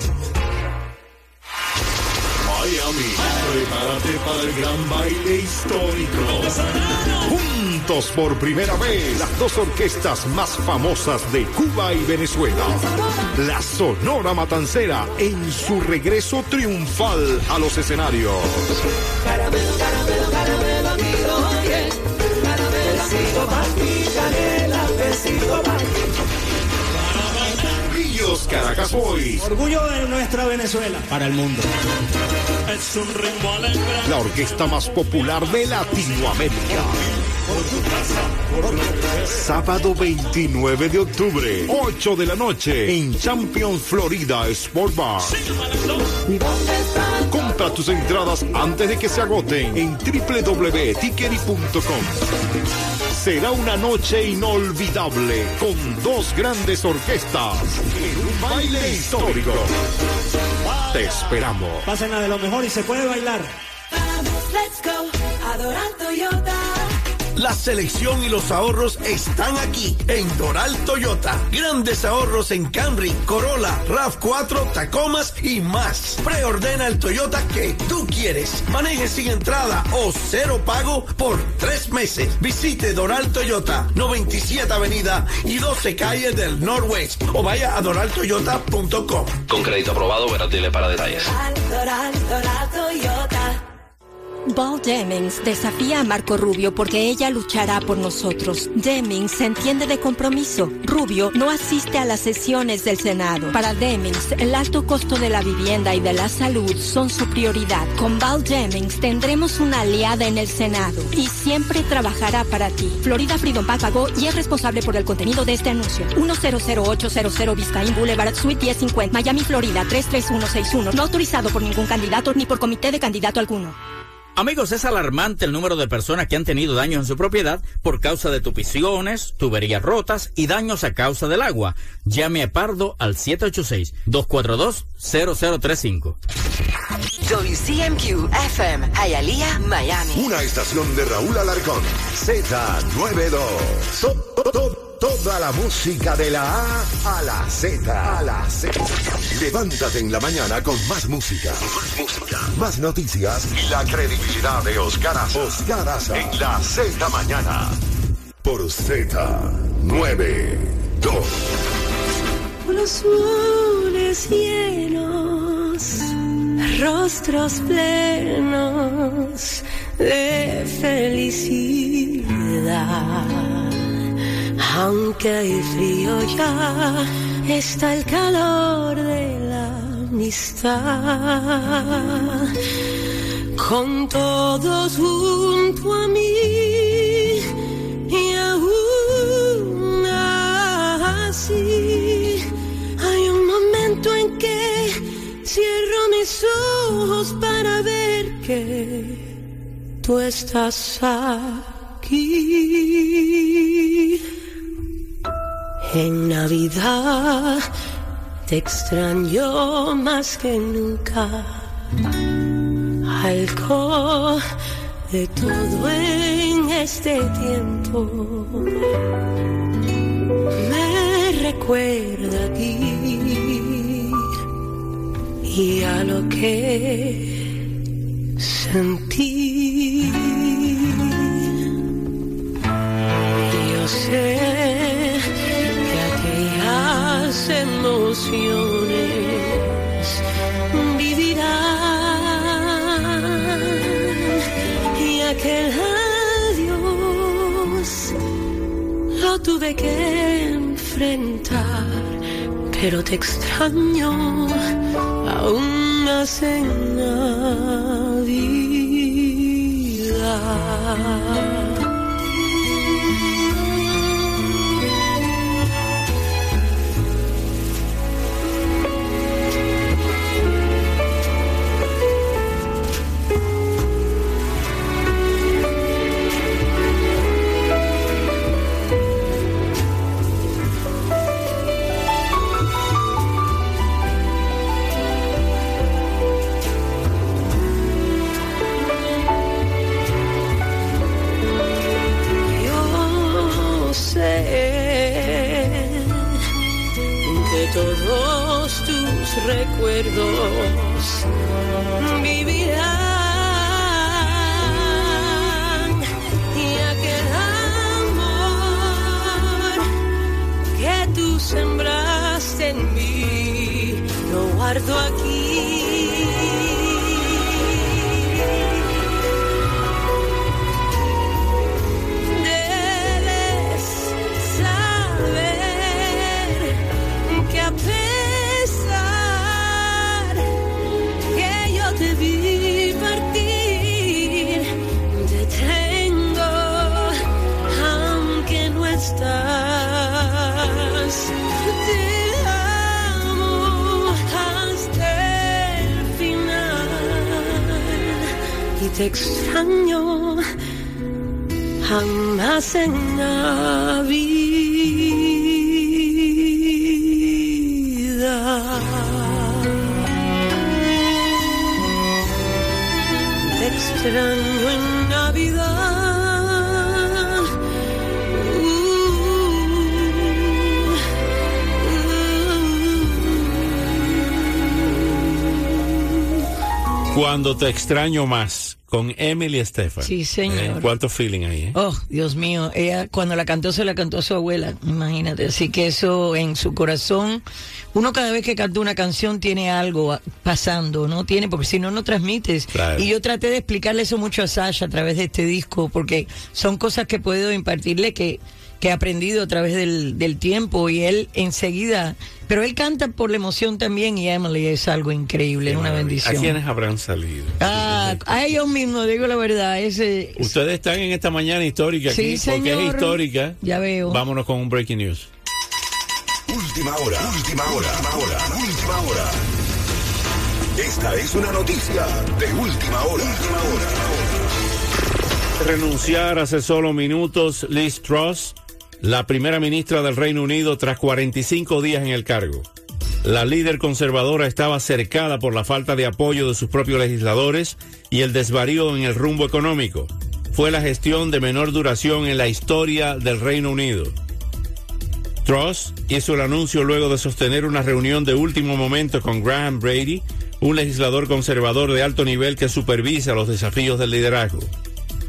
Para el gran baile histórico. Juntos por primera vez, las dos orquestas más famosas de Cuba y Venezuela. La Sonora Matancera en su regreso triunfal a los escenarios. Caramelo, Caracas Boys. Orgullo de nuestra Venezuela para el mundo. Es un ritmo alegre. La orquesta más popular de Latinoamérica. Sábado 29 de octubre, 8 de la noche, en Champions Florida Sport Bar. Compra tus entradas antes de que se agoten en www.tickery.com. Será una noche inolvidable con dos grandes orquestas en un baile histórico. Te esperamos. Pásenla de lo mejor y se puede bailar. Let's go, adorar Toyota. La selección y los ahorros están aquí en Doral Toyota. Grandes ahorros en Camry, Corolla, RAV4, Tacomas y más. Preordena el Toyota que tú quieres. Maneje sin entrada o cero pago por tres meses. Visite Doral Toyota, 97 Avenida y 12 calles del Norwest o vaya a doraltoyota.com. Con crédito aprobado, dile para detalles. Doral, Doral Toyota. Ball Demings desafía a Marco Rubio porque ella luchará por nosotros. Demings se entiende de compromiso. Rubio no asiste a las sesiones del Senado. Para Demings, el alto costo de la vivienda y de la salud son su prioridad. Con Ball Demings tendremos una aliada en el Senado y siempre trabajará para ti. Florida Freedom Pack pagó y es responsable por el contenido de este anuncio. 100800 Biscayne Boulevard, Suite 1050, Miami, Florida 33161. No autorizado por ningún candidato ni por comité de candidato alguno. Amigos, es alarmante el número de personas que han tenido daños en su propiedad por causa de tupiciones, tuberías rotas y daños a causa del agua. Llame a Pardo al 786-242-0035. WCMQ FM, Hialeah, Miami. Una estación de Raúl Alarcón. Z92. To- to- to- Toda la música de la A a la Z. A la Z. Levántate en la mañana con más música. Más música. Más noticias y la credibilidad de Oscar Aza. Oscar. En la Z mañana. Por Z92. Los lunes llenos, rostros plenos de felicidad. Aunque hay frío ya, está el calor de la amistad con todos junto a mí y aún así hay un momento en que cierro mis ojos para ver que tú estás aquí. En Navidad te extraño más que nunca. Algo de todo en este tiempo me recuerda a ti y a lo que sentí. Yo sé aquellas emociones vivirán y aquel adiós lo tuve que enfrentar, pero te extraño aún más en Navidad. Yo recuerdos vivirán y aquel amor que tú sembraste en mí lo guardo aquí. Y te extraño jamás en Navidad. Te extraño en Navidad. Cuando te extraño más, con Emily Estefan. Sí, señor. ¿Cuánto feeling ahí? eh? Oh, Dios mío, ella cuando la cantó se la cantó a su abuela, imagínate. Así que eso en su corazón, uno cada vez que canta una canción tiene algo pasando, ¿no? Tiene, porque si no, no transmites. Claro. Y yo traté de explicarle eso mucho a Sasha a través de este disco, porque son cosas que puedo impartirle que, que he aprendido a través del, del tiempo y él enseguida, pero él canta por la emoción también y Emily es algo increíble, es una ¿A bendición. quiénes habrán salido? Ah, a ellos mismos, digo la verdad, ese... Ustedes están en esta mañana histórica aquí, Sí, porque es histórica. Ya veo. Vámonos con un breaking news. Última hora, última hora, última hora, última hora. Esta es una noticia de última hora. Última hora. Renunciar hace solo minutos Liz Truss, la primera ministra del Reino Unido tras 45 días en el cargo. La líder conservadora estaba cercada por la falta de apoyo de sus propios legisladores y el desvarío en el rumbo económico. Fue la gestión de menor duración en la historia del Reino Unido. Truss hizo el anuncio luego de sostener una reunión de último momento con Graham Brady, un legislador conservador de alto nivel que supervisa los desafíos del liderazgo.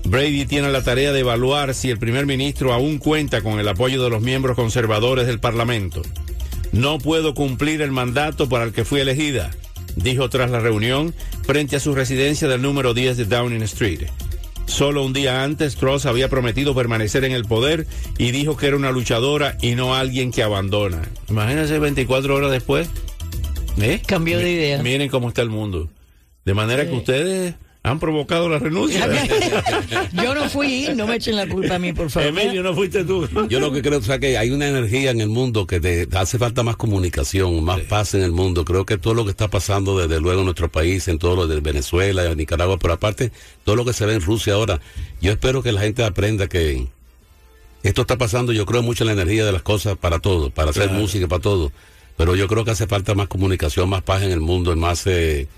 Brady tiene la tarea de evaluar si el primer ministro aún cuenta con el apoyo de los miembros conservadores del Parlamento. No puedo cumplir el mandato para el que fui elegida, dijo tras la reunión frente a su residencia del número 10 de Downing Street. Solo un día antes, Truss había prometido permanecer en el poder y dijo que era una luchadora y no alguien que abandona. Imagínense 24 horas después. ¿Eh? Cambió de idea. Miren cómo está el mundo. De manera que ustedes han provocado la renuncia. *laughs* Yo no fui, no me echen la culpa a mí, por favor. Emilio, no fuiste tú. Yo lo que creo o sea, que hay una energía en el mundo que te hace falta más comunicación, más paz en el mundo. Creo que todo lo que está pasando desde luego en nuestro país, en todo lo de Venezuela, en Nicaragua, pero aparte todo lo que se ve en Rusia ahora, yo espero que la gente aprenda que esto está pasando, yo creo mucho en la energía de las cosas para todo, para hacer Claro. música, para todo. Pero yo creo que hace falta más comunicación, más paz en el mundo, más eh,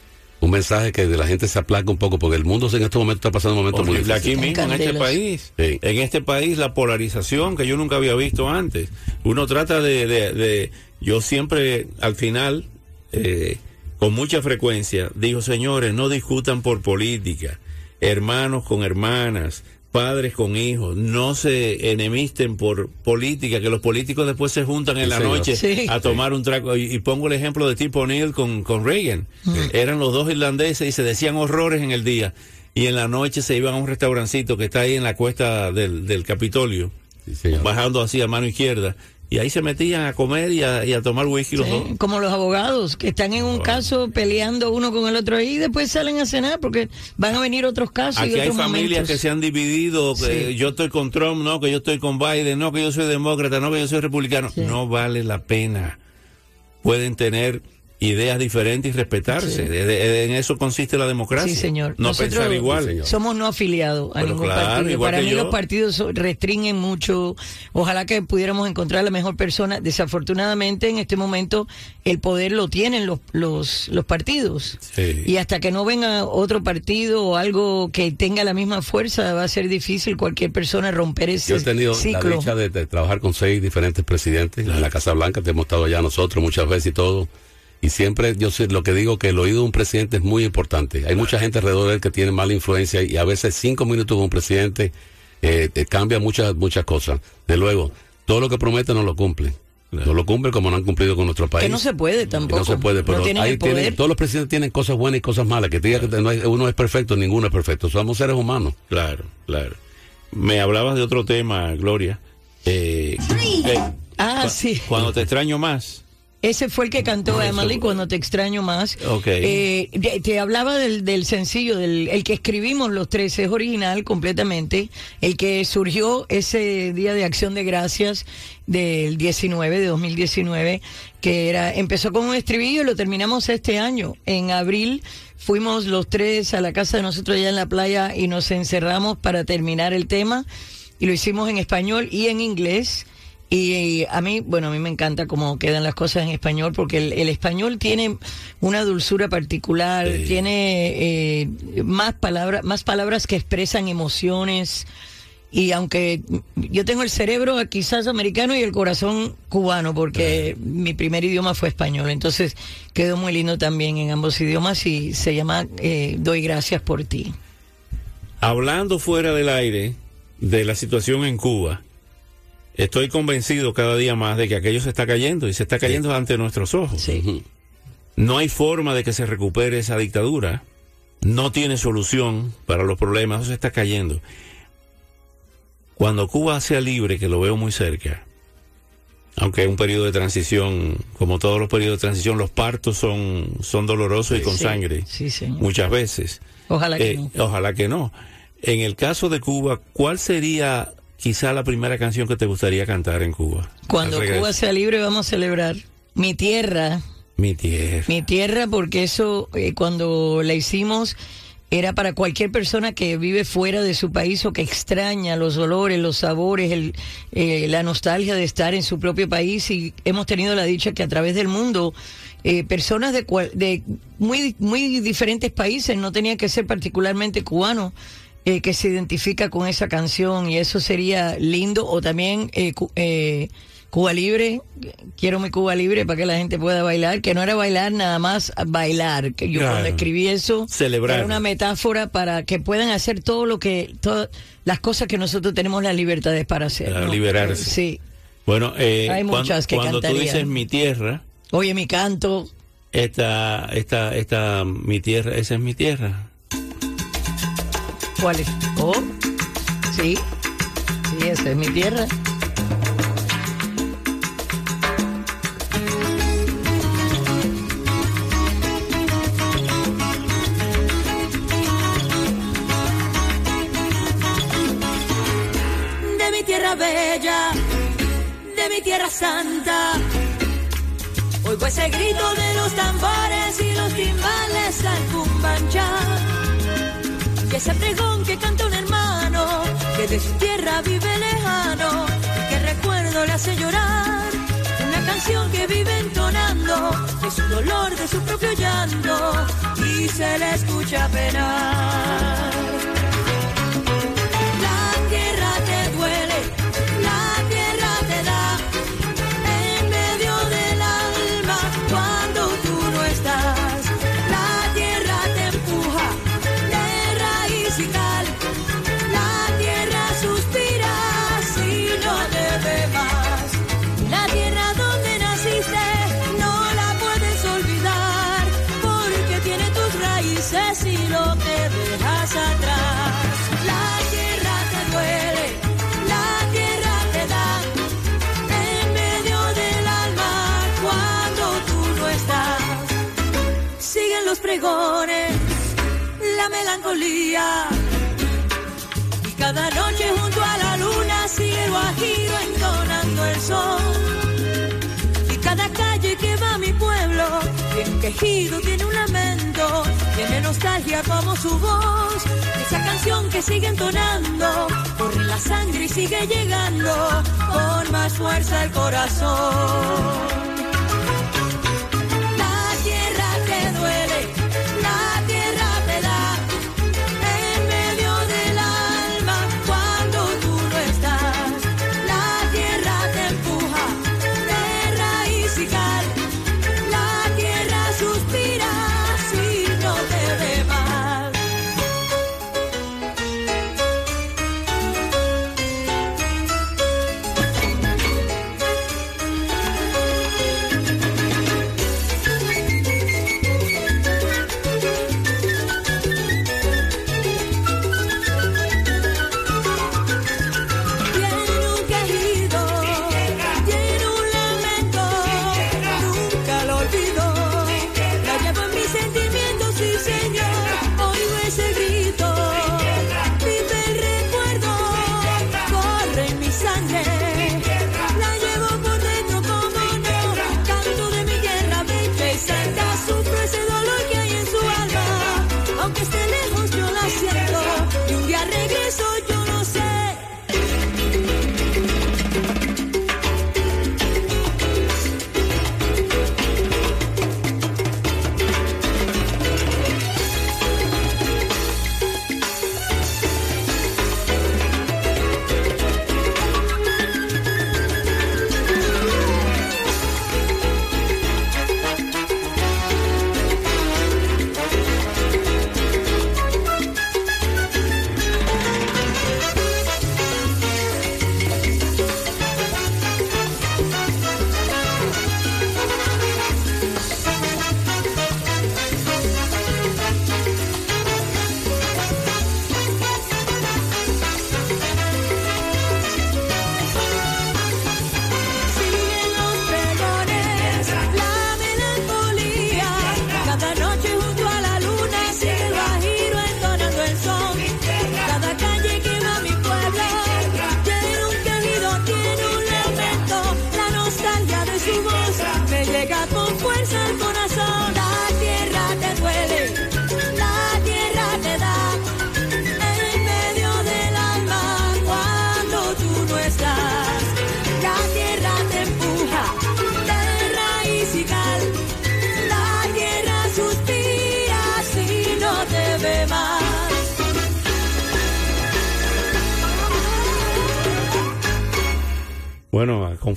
un mensaje que de la gente se aplaque un poco, porque el mundo en este momento está pasando un momento muy difícil. aquí mismo, en este país. En este país, la polarización que yo nunca había visto antes. Uno trata de. de- de- yo siempre, al final, eh, con mucha frecuencia, digo, señores, no discutan por política. Hermanos con hermanas. Padres con hijos, no se enemisten por política, que los políticos después se juntan en Sí, la señor. noche Sí. a tomar un trago. Y, y pongo el ejemplo de Tip O'Neill con, con Reagan. Eran los dos irlandeses y se decían horrores en el día. Y en la noche se iban a un restaurancito que está ahí en la cuesta del, del Capitolio, bajando así a mano izquierda. Y ahí se metían a comer y a, y a tomar whisky los dos. Como los abogados que están en un caso peleando uno con el otro ahí y después salen a cenar porque van a venir otros casos y Aquí hay otros familias momentos. que se han dividido, que Sí. yo estoy con Trump, no, que yo estoy con Biden, no, que yo soy demócrata, no, que yo soy republicano. No vale la pena. Pueden tener ideas diferentes y respetarse. Sí. De- de- en eso consiste la democracia. Sí, señor. No Nosotros pensar igual. Somos no afiliados a Pero ningún claro, partido. Para mí yo. los partidos restringen mucho. Ojalá que pudiéramos encontrar la mejor persona. Desafortunadamente en este momento el poder lo tienen los, los, los partidos. Y hasta que no venga otro partido o algo que tenga la misma fuerza va a ser difícil cualquier persona romper ese Yo he tenido ciclo. la dicha de, de trabajar con seis diferentes presidentes en la Casa Blanca, te hemos estado allá nosotros muchas veces y todo. Y siempre yo sé lo que digo que el oído de un presidente es muy importante. Hay mucha gente alrededor de él que tiene mala influencia y a veces cinco minutos con un presidente eh, te cambia muchas muchas cosas. De luego, todo lo que promete no lo cumple. No lo cumple como no han cumplido con nuestro país. Que no se puede Que tampoco. No se puede, pero tienen ahí tienen- todos los presidentes tienen cosas buenas y cosas malas. Que te diga que no hay- uno es perfecto, ninguno es perfecto. Somos seres humanos. Claro, claro. Me hablabas de otro tema, Gloria. Eh, eh, Ah, cu- sí. Cuando te extraño más. Ese fue el que cantó Emily cuando te extraño más. Ok. Eh, te hablaba del, del sencillo, del el que escribimos los tres, es original completamente. El que surgió ese día de acción de gracias del 19, de 2019, que era, empezó con un estribillo y lo terminamos este año. En abril fuimos los tres a la casa de nosotros allá en la playa y nos encerramos para terminar el tema y lo hicimos en español y en inglés. Y a mí, bueno, a mí me encanta cómo quedan las cosas en español, porque el, el español tiene una dulzura particular, tiene eh, más palabras, más palabras que expresan emociones. Y aunque yo tengo el cerebro quizás americano y el corazón cubano, porque mi primer idioma fue español, entonces quedó muy lindo también en ambos idiomas y se llama eh, Doy gracias por ti. Hablando fuera del aire de la situación en Cuba, estoy convencido cada día más de que aquello se está cayendo y se está cayendo ante nuestros ojos. No hay forma de que se recupere esa dictadura. No tiene solución para los problemas, eso se está cayendo. Cuando Cuba sea libre, que lo veo muy cerca, aunque es un periodo de transición, como todos los periodos de transición, los partos son, son dolorosos y con Sí, sangre Sí, señor. muchas veces. Ojalá que Eh, no. Ojalá que no. En el caso de Cuba, ¿cuál sería quizá la primera canción que te gustaría cantar en Cuba? Cuando. Cuba sea libre vamos a celebrar mi tierra, Mi tierra. mi tierra, porque eso eh, cuando la hicimos era para cualquier persona que vive fuera de su país o que extraña los olores, los sabores, el, eh, la nostalgia de estar en su propio país y hemos tenido la dicha que a través del mundo eh, personas de, cual- de muy, muy diferentes países, no tenía que ser particularmente cubano, eh, que se identifica con esa canción y eso sería lindo o también eh, eh, Cuba Libre, quiero mi Cuba Libre para que la gente pueda bailar, que no era bailar nada más bailar, que yo Claro. cuando escribí eso Celebrar. era una metáfora para que puedan hacer todo lo que, todas las cosas que nosotros tenemos las libertades para hacer. Para ¿no? liberarse. Sí. Bueno, eh, Hay muchas que cuando tú dices mi tierra, Oye, mi canto, esta, esta, esta, mi tierra, esa es mi tierra. ¿Cuál es? Oh, sí, sí, esa es mi tierra. De mi tierra bella, de mi tierra santa. Oigo ese grito de los tambores y los timbales al ya. Y ese pregón que canta un hermano que de su tierra vive lejano y que recuerdo le hace llorar. Una canción que vive entonando de su dolor, de su propio llanto y se le escucha penar. Y cada noche junto a la luna sigue guajiro entonando el sol. Y cada calle que va a mi pueblo tiene quejido, tiene un lamento, tiene nostalgia como su voz. Esa canción que sigue entonando, corre la sangre y sigue llegando con más fuerza el corazón.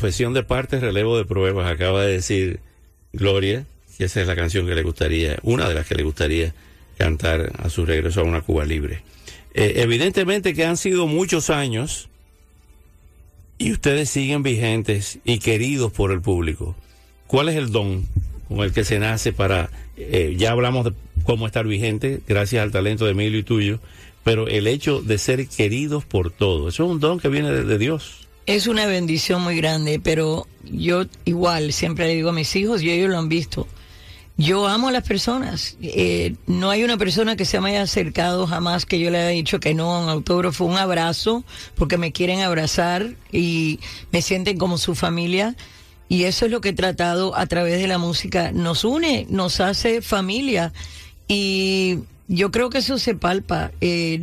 Confesión de parte, relevo de pruebas, acaba de decir Gloria, que esa es la canción que le gustaría, una de las que le gustaría cantar a su regreso a una Cuba libre. Eh, evidentemente que han sido muchos años y ustedes siguen vigentes y queridos por el público. ¿Cuál es el don con el que se nace para, eh, ya hablamos de cómo estar vigente, gracias al talento de Emilio y tuyo, pero el hecho de ser queridos por todos, eso es un don que viene de Dios. Es una bendición muy grande, pero yo igual siempre le digo a mis hijos y ellos lo han visto. Yo amo a las personas. Eh, no hay una persona que se me haya acercado jamás que yo le haya dicho que no a un autógrafo, un abrazo, porque me quieren abrazar y me sienten como su familia. Y eso es lo que he tratado a través de la música. Nos une, nos hace familia. Y yo creo que eso se palpa. Eh,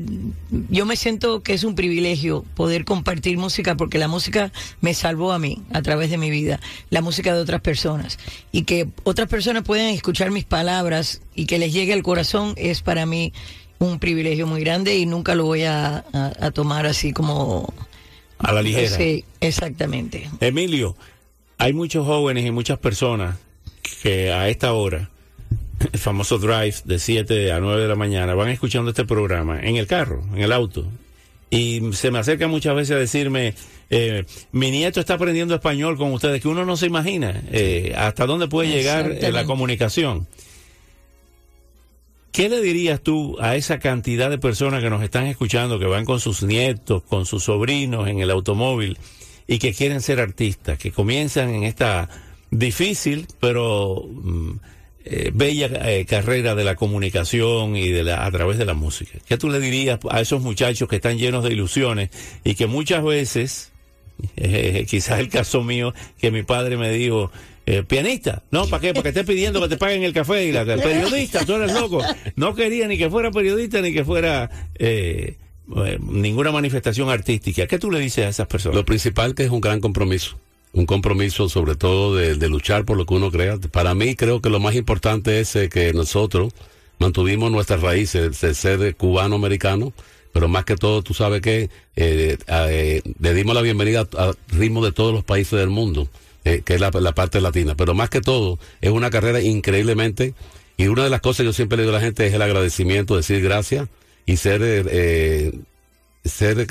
yo me siento que es un privilegio poder compartir música porque la música me salvó a mí a través de mi vida, la música de otras personas. Y que otras personas puedan escuchar mis palabras y que les llegue al corazón es para mí un privilegio muy grande y nunca lo voy a, a- a tomar así como... A la ligera. Sí, exactamente. Emilio, hay muchos jóvenes y muchas personas que a esta hora, el famoso drive de 7 a 9 de la mañana, van escuchando este programa en el carro, en el auto. Y se me acerca muchas veces a decirme, eh, mi nieto está aprendiendo español con ustedes, que uno no se imagina eh, hasta dónde puede llegar eh, la comunicación. ¿Qué le dirías tú a esa cantidad de personas que nos están escuchando, que van con sus nietos, con sus sobrinos en el automóvil y que quieren ser artistas, que comienzan en esta difícil pero mm, eh, bella eh, carrera de la comunicación y de la, a través de la música? ¿Qué tú le dirías a esos muchachos que están llenos de ilusiones y que muchas veces, *laughs* eh, quizás el caso mío, que mi padre me dijo, eh, pianista, no, ¿para qué? Para que pidiendo que te paguen el café y la periodista, tú eres loco. No quería ni que fuera periodista ni que fuera eh, ninguna manifestación artística. ¿Qué tú le dices a esas personas? Lo principal que es un gran compromiso. Un compromiso sobre todo de, luchar por lo que uno crea. Para mí creo que lo más importante es eh, que nosotros mantuvimos nuestras raíces de ser cubano-americano, pero más que todo, tú sabes que eh, eh, le dimos la bienvenida a, a ritmo de todos los países del mundo, eh, que es la, parte latina. Pero más que todo, es una carrera increíblemente, y una de las cosas que yo siempre le digo a la gente es el agradecimiento, decir gracias y ser... ser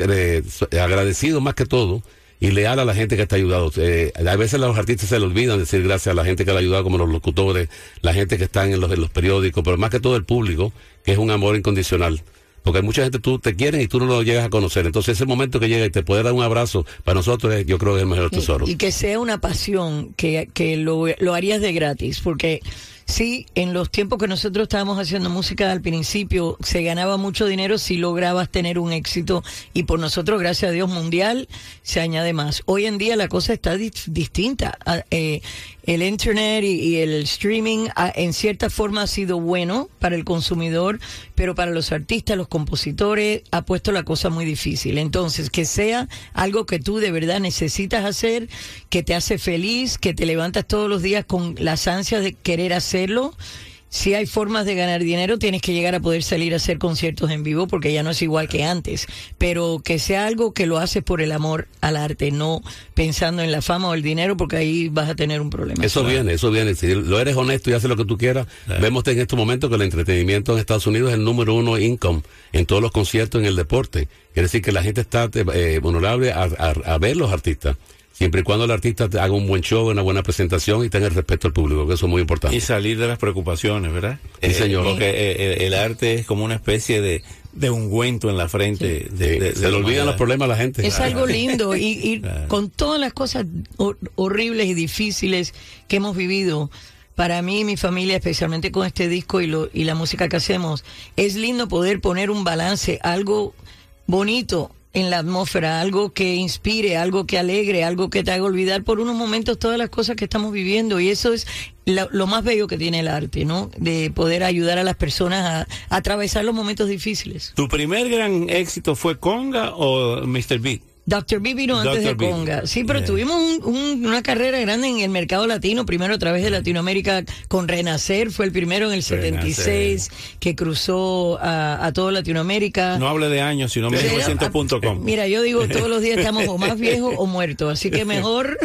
agradecido más que todo y leal a la gente que ha ayudado. Eh, a veces los artistas se le olvidan decir gracias a la gente que le ha ayudado, como los locutores, la gente que está en los, en los periódicos, pero más que todo el público, que es un amor incondicional. Porque hay mucha gente tú te quieren y tú no lo llegas a conocer. Entonces ese momento que llega y te puede dar un abrazo, para nosotros es- yo creo que es el mejor tesoro. Y, y que sea una pasión, que, que lo, lo harías de gratis, porque sí, en los tiempos que nosotros estábamos haciendo música al principio, se ganaba mucho dinero si lograbas tener un éxito, y por nosotros, gracias a Dios, mundial, se añade más. Hoy en día la cosa está dis- distinta. Ah, eh, el internet y, y el streaming ah, en cierta forma ha sido bueno para el consumidor, pero para los artistas, los compositores, ha puesto la cosa muy difícil. Entonces, que sea algo que tú de verdad necesitas hacer, que te hace feliz, que te levantas todos los días con las ansias de querer hacerlo. Si hay formas de ganar dinero, tienes que llegar a poder salir a hacer conciertos en vivo porque ya no es igual que antes. Pero que sea algo que lo haces por el amor al arte, no pensando en la fama o el dinero porque ahí vas a tener un problema. Eso viene, eso viene. Si lo eres honesto y haces lo que tú quieras, vemos en estos momentos que el entretenimiento en Estados Unidos es el número uno income en todos los conciertos en el deporte. Quiere decir que la gente está eh, vulnerable a, a- a ver los artistas. Siempre y cuando el artista haga un buen show, una buena presentación y tenga el respeto al público, que eso es muy importante. Y salir de las preocupaciones, ¿verdad? Sí, señor. porque eh, el, el arte es como una especie de, de ungüento en la frente. de- de- se de le la olvidan los problemas a la gente. Es algo lindo y, y *laughs* con todas las cosas hor- horribles y difíciles que hemos vivido. Para mí y mi familia, especialmente con este disco y, lo, y la música que hacemos, es lindo poder poner un balance, algo bonito en la atmósfera, algo que inspire, algo que alegre, algo que te haga olvidar por unos momentos todas las cosas que estamos viviendo. Y eso es la- lo más bello que tiene el arte, ¿no? De poder ayudar a las personas a, a atravesar los momentos difíciles. ¿Tu primer gran éxito fue Conga o Mr. Beat? Dr. B vino antes Dr. de B. Conga. Sí, pero Yeah. tuvimos un- un- una carrera grande en el mercado latino, primero a través de Latinoamérica con Renacer, fue el primero en el 76 que cruzó a, a toda Latinoamérica. No hable de años, sino Pero, 1900.com. Mira, yo digo, todos los días estamos o más viejos o muertos, así que *laughs* mejor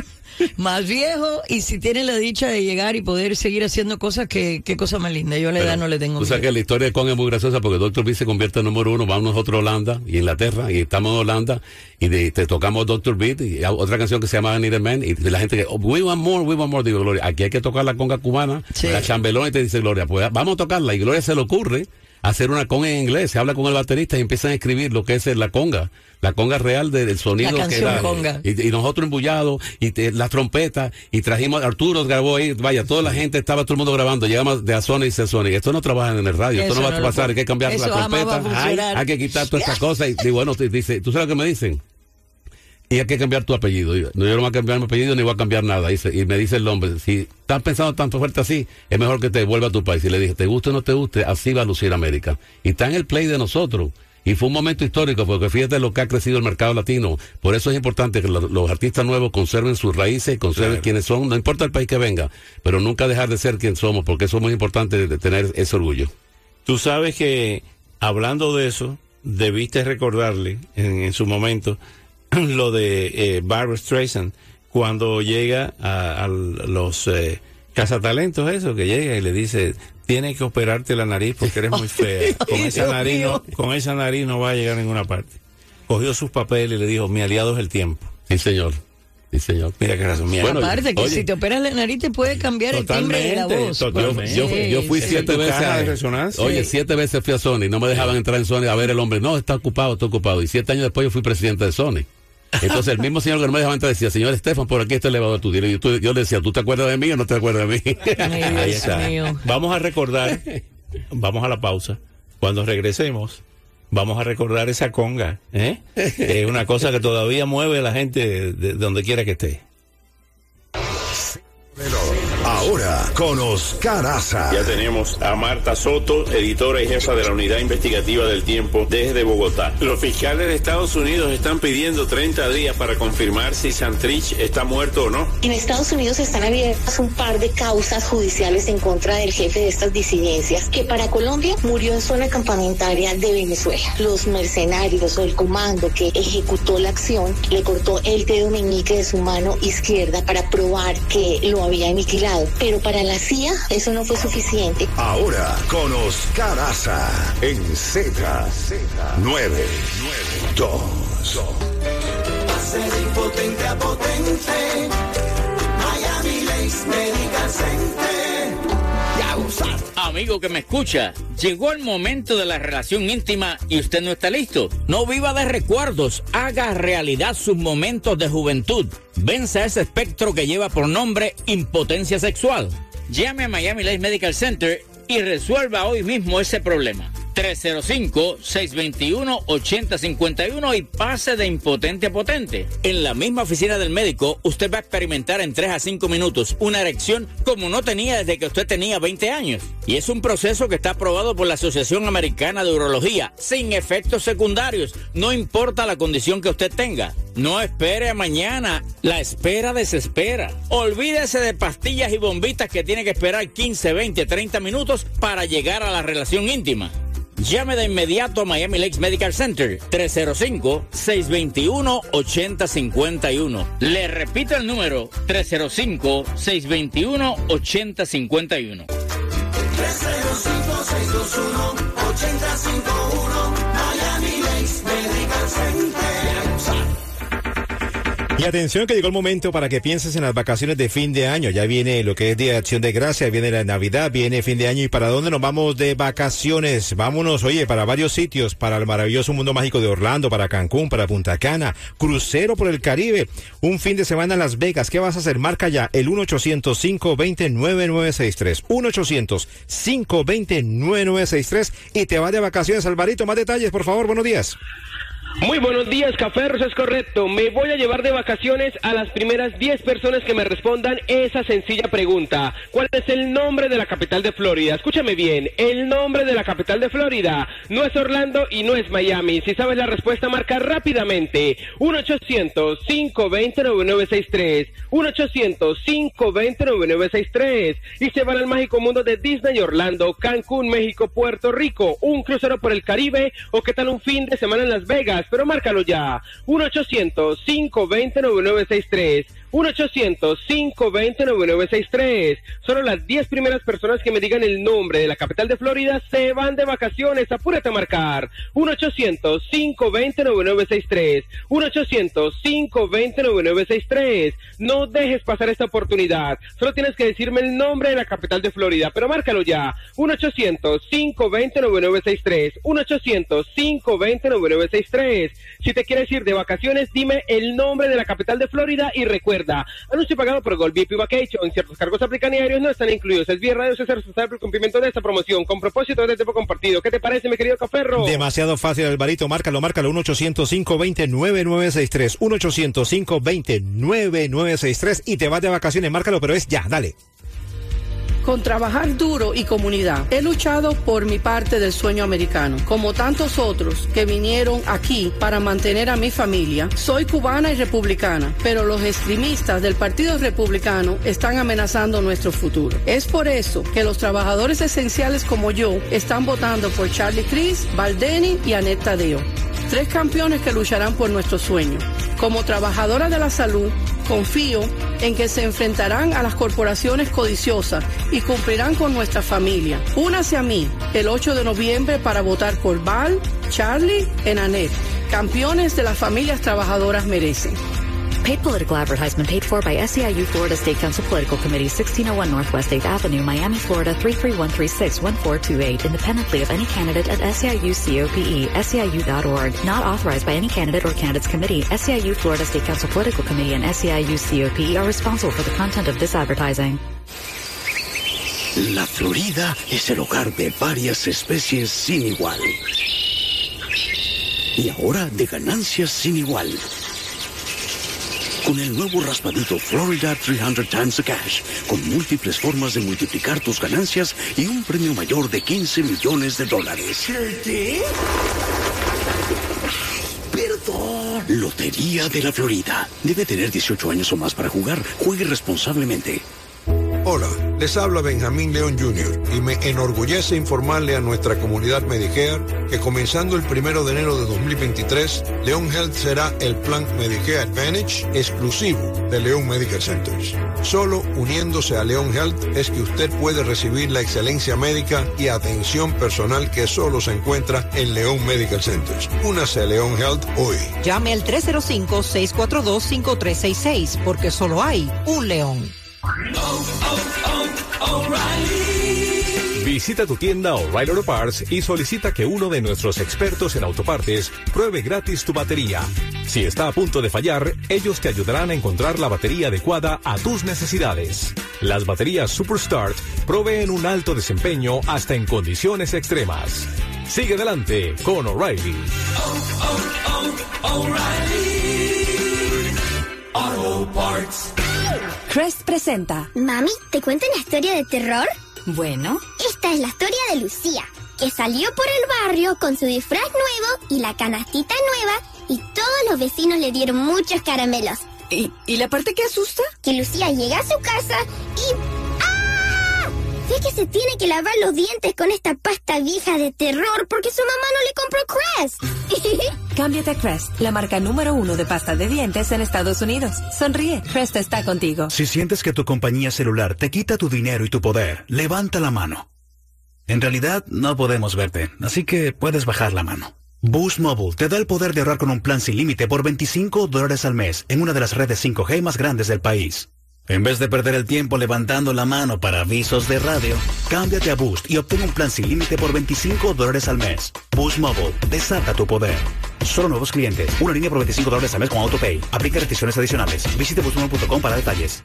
más viejo y si tienen la dicha de llegar y poder seguir haciendo cosas, que qué cosa más linda. Yo a la edad no le tengo O sea que la historia de Con es muy graciosa porque Doctor B se convierte en número uno, vamos nosotros a Holanda y Inglaterra y estamos en Holanda y de- te tocamos Doctor Beat y otra canción que se llama Need a Man y la gente que oh, we want more, we want more, digo Gloria, aquí hay que tocar la conga cubana, la chambelona y te dice Gloria, pues vamos a tocarla y Gloria se le ocurre hacer una conga en inglés. Se habla con el baterista y empiezan a escribir lo que es la conga. La conga real de- del sonido La que da. conga. Y, y nosotros embullados, y te- la trompeta, y trajimos, Arturo grabó ahí, vaya, toda la gente estaba todo el mundo grabando, llegamos de a Sony y Sony. Esto no trabaja en el radio, esto no va a pasar, puedo- hay que cambiar eso la trompeta, hay, que quitar todas estas cosas. Y digo, bueno, dice, ¿tú sabes lo que me dicen? Y hay que cambiar tu apellido. Y yo, no, yo no voy a cambiar mi apellido ni voy a cambiar nada. Dice, y me dice el hombre, si estás pensando tanto fuerte así, es mejor que te vuelva a tu país. Y le dije, te guste o no te guste, así va a lucir América. Y está en el play de nosotros. Y fue un momento histórico, porque fíjate lo que ha crecido el mercado latino. Por eso es importante que lo- los artistas nuevos conserven sus raíces y conserven Claro. quienes son, no importa el país que venga, pero nunca dejar de ser quien somos, porque eso es muy importante de tener ese orgullo. Tú sabes que, hablando de eso, debiste recordarle en, en su momento *laughs* lo de eh, Barbara Streisand cuando llega a, a los eh, cazatalentos, eso, que llega y le dice, tienes que operarte la nariz porque eres muy *laughs* fea. Con esa, nariz no, con esa nariz no va a llegar a ninguna parte. Cogió sus papeles y le dijo, mi aliado es el tiempo. Sí, señor. Sí, señor. Mira qué razón. mi Bueno, Aparte que oye. si te operas la nariz te puede cambiar el timbre de la voz. totalmente. Yo, Sí, yo fui sí. siete veces a resonancia. Oye, siete veces fui a Sony, no me dejaban entrar en Sony a ver el hombre. No, está ocupado, está ocupado. Y siete años después yo fui presidente de Sony. Entonces el mismo señor que no me dejaba entrar decía, señor Estefan, por aquí está el elevador tú dile. Y tú- yo le decía, ¿tú te acuerdas de mí o no te acuerdas de mí? Ay, *laughs* Ahí Dios está. mío. Vamos a recordar, *laughs* vamos a la pausa. Cuando regresemos, vamos a recordar esa conga. ¿eh? *laughs* Es una cosa que todavía mueve a la gente de, de donde quiera que esté. Con Oscar Aza. Ya tenemos a Marta Soto, editora y jefa de la Unidad Investigativa del Tiempo desde Bogotá. Los fiscales de Estados Unidos están pidiendo 30 días para confirmar si Santrich está muerto o no. En Estados Unidos están abiertas un par de causas judiciales en contra del jefe de estas disidencias, que para Colombia murió en zona campamentaria de Venezuela. Los mercenarios o el comando que ejecutó la acción le cortó el dedo meñique de su mano izquierda para probar que lo había aniquilado. Pero para la CIA eso no fue suficiente. Ahora con Oscar Aza en Z. 992. Ser impotente a potente. Amigo que me escucha, llegó el momento de la relación íntima y usted no está listo. No viva de recuerdos, haga realidad sus momentos de juventud. Venza ese espectro que lleva por nombre impotencia sexual. Llame a Miami Lakes Medical Center y resuelva hoy mismo ese problema. 305-621-8051 y pase de impotente a potente. En la misma oficina del médico, usted va a experimentar en 3 a 5 minutos una erección como no tenía desde que usted tenía 20 años. Y es un proceso que está aprobado por la Asociación Americana de Urología, sin efectos secundarios, no importa la condición que usted tenga. No espere a mañana, la espera desespera. Olvídese de pastillas y bombitas que tiene que esperar 15, 20, 30 minutos para llegar a la relación íntima. Llame de inmediato a Miami Lakes Medical Center 305-621-8051. Le repito el número 305-621-8051. 305-621-8051. Y atención que llegó el momento para que pienses en las vacaciones de fin de año. Ya viene lo que es Día de Acción de Gracia, viene la Navidad, viene fin de año. ¿Y para dónde nos vamos de vacaciones? Vámonos, oye, para varios sitios, para el maravilloso mundo mágico de Orlando, para Cancún, para Punta Cana, crucero por el Caribe, un fin de semana en Las Vegas. ¿Qué vas a hacer? Marca ya el 1-800-520-9963. 1-800-520-9963 y te vas de vacaciones, Alvarito. Más detalles, por favor. Buenos días. Muy buenos días, Caferros, es correcto. Me voy a llevar de vacaciones a las primeras 10 personas que me respondan esa sencilla pregunta. ¿Cuál es el nombre de la capital de Florida? Escúchame bien, el nombre de la capital de Florida no es Orlando y no es Miami. Si sabes la respuesta, marca rápidamente. 1-800-520-9963. 1-800-520-9963. Y se van al mágico mundo de Disney Orlando, Cancún, México, Puerto Rico. Un crucero por el Caribe o qué tal un fin de semana en Las Vegas. Pero márcalo ya. 1-800-520-9963. 1-800-520-9963. Solo las 10 primeras personas que me digan el nombre de la capital de Florida se van de vacaciones. Apúrate a marcar. 1-800-520-9963. 1-800-520-9963. No dejes pasar esta oportunidad. Solo tienes que decirme el nombre de la capital de Florida, pero márcalo ya. 1-800-520-9963. 1-800-520-9963. Si te quieres ir de vacaciones, dime el nombre de la capital de Florida y recuerda, anuncio pagado por Gold VIP Vacation. Ciertos cargos aplican diarios no están incluidos. El Radio hace responsable por el cumplimiento de esta promoción con propósito de tiempo compartido. ¿Qué te parece, mi querido Caferro? Demasiado fácil, Alvarito. Márcalo, márcalo. 1-800-520-9963. 1-800-520-9963. Y te vas de vacaciones. Márcalo, pero es ya. Dale. Con trabajar duro y comunidad, he luchado por mi parte del sueño americano. Como tantos otros que vinieron aquí para mantener a mi familia, soy cubana y republicana, pero los extremistas del Partido Republicano están amenazando nuestro futuro. Es por eso que los trabajadores esenciales como yo están votando por Charlie Cris, Baldeni y Annette Tadeo. Tres campeones que lucharán por nuestro sueño. Como trabajadora de la salud, confío en que se enfrentarán a las corporaciones codiciosas y cumplirán con nuestra familia. Únase a mí el 8 de noviembre para votar por Val, Charlie Annette. Campeones de las familias trabajadoras merecen. Paid political advertisement paid for by SEIU Florida State Council Political Committee, 1601 Northwest 8th Avenue, Miami, Florida 331361428, independently of any candidate at SEIU COPE, SEIU.org, not authorized by any candidate or candidates committee. SEIU Florida State Council Political Committee and SEIU COPE are responsible for the content of this advertising. La Florida es el hogar de varias especies sin igual. Y ahora de ganancias sin igual. Con el nuevo raspadito Florida 300 Times the Cash, con múltiples formas de multiplicar tus ganancias y un premio mayor de 15 millones de dólares. ¿Qué? Perdón. Lotería de la Florida. Debe tener 18 años o más para jugar. Juegue responsablemente. Hola, les habla Benjamín León Jr. y me enorgullece informarle a nuestra comunidad Medicare que comenzando el primero de enero de 2023, León Health será el plan Medicare Advantage exclusivo de León Medical Centers. Solo uniéndose a León Health es que usted puede recibir la excelencia médica y atención personal que solo se encuentra en León Medical Centers. Únase a León Health hoy. Llame al 305-642-5366 porque solo hay un león. Visita tu tienda O'Reilly Auto Parts y solicita que uno de nuestros expertos en autopartes pruebe gratis tu batería. Si está a punto de fallar, ellos te ayudarán a encontrar la batería adecuada a tus necesidades. Las baterías Superstart proveen un alto desempeño hasta en condiciones extremas. Sigue adelante con O'Reilly. Crest presenta. Mami, ¿te cuento una historia de terror? Bueno. Esta es la historia de Lucía, que salió por el barrio con su disfraz nuevo y la canastita nueva y todos los vecinos le dieron muchos caramelos. ¿Y, y la parte que asusta? Que Lucía llega a su casa y... Ve que se tiene que lavar los dientes con esta pasta vieja de terror porque su mamá no le compró Crest. *laughs* Cámbiate a Crest, la marca número uno de pasta de dientes en Estados Unidos. Sonríe, Crest está contigo. Si sientes que tu compañía celular te quita tu dinero y tu poder, levanta la mano. En realidad, no podemos verte, así que puedes bajar la mano. Boost Mobile te da el poder de ahorrar con un plan sin límite por 25 dólares al mes en una de las redes 5G más grandes del país. En vez de perder el tiempo levantando la mano para avisos de radio, cámbiate a Boost y obtén un plan sin límite por 25 dólares al mes. Boost Mobile, desata tu poder. Solo nuevos clientes. Una línea por 25 dólares al mes con AutoPay. Aplica restricciones adicionales. Visite boostmobile.com para detalles.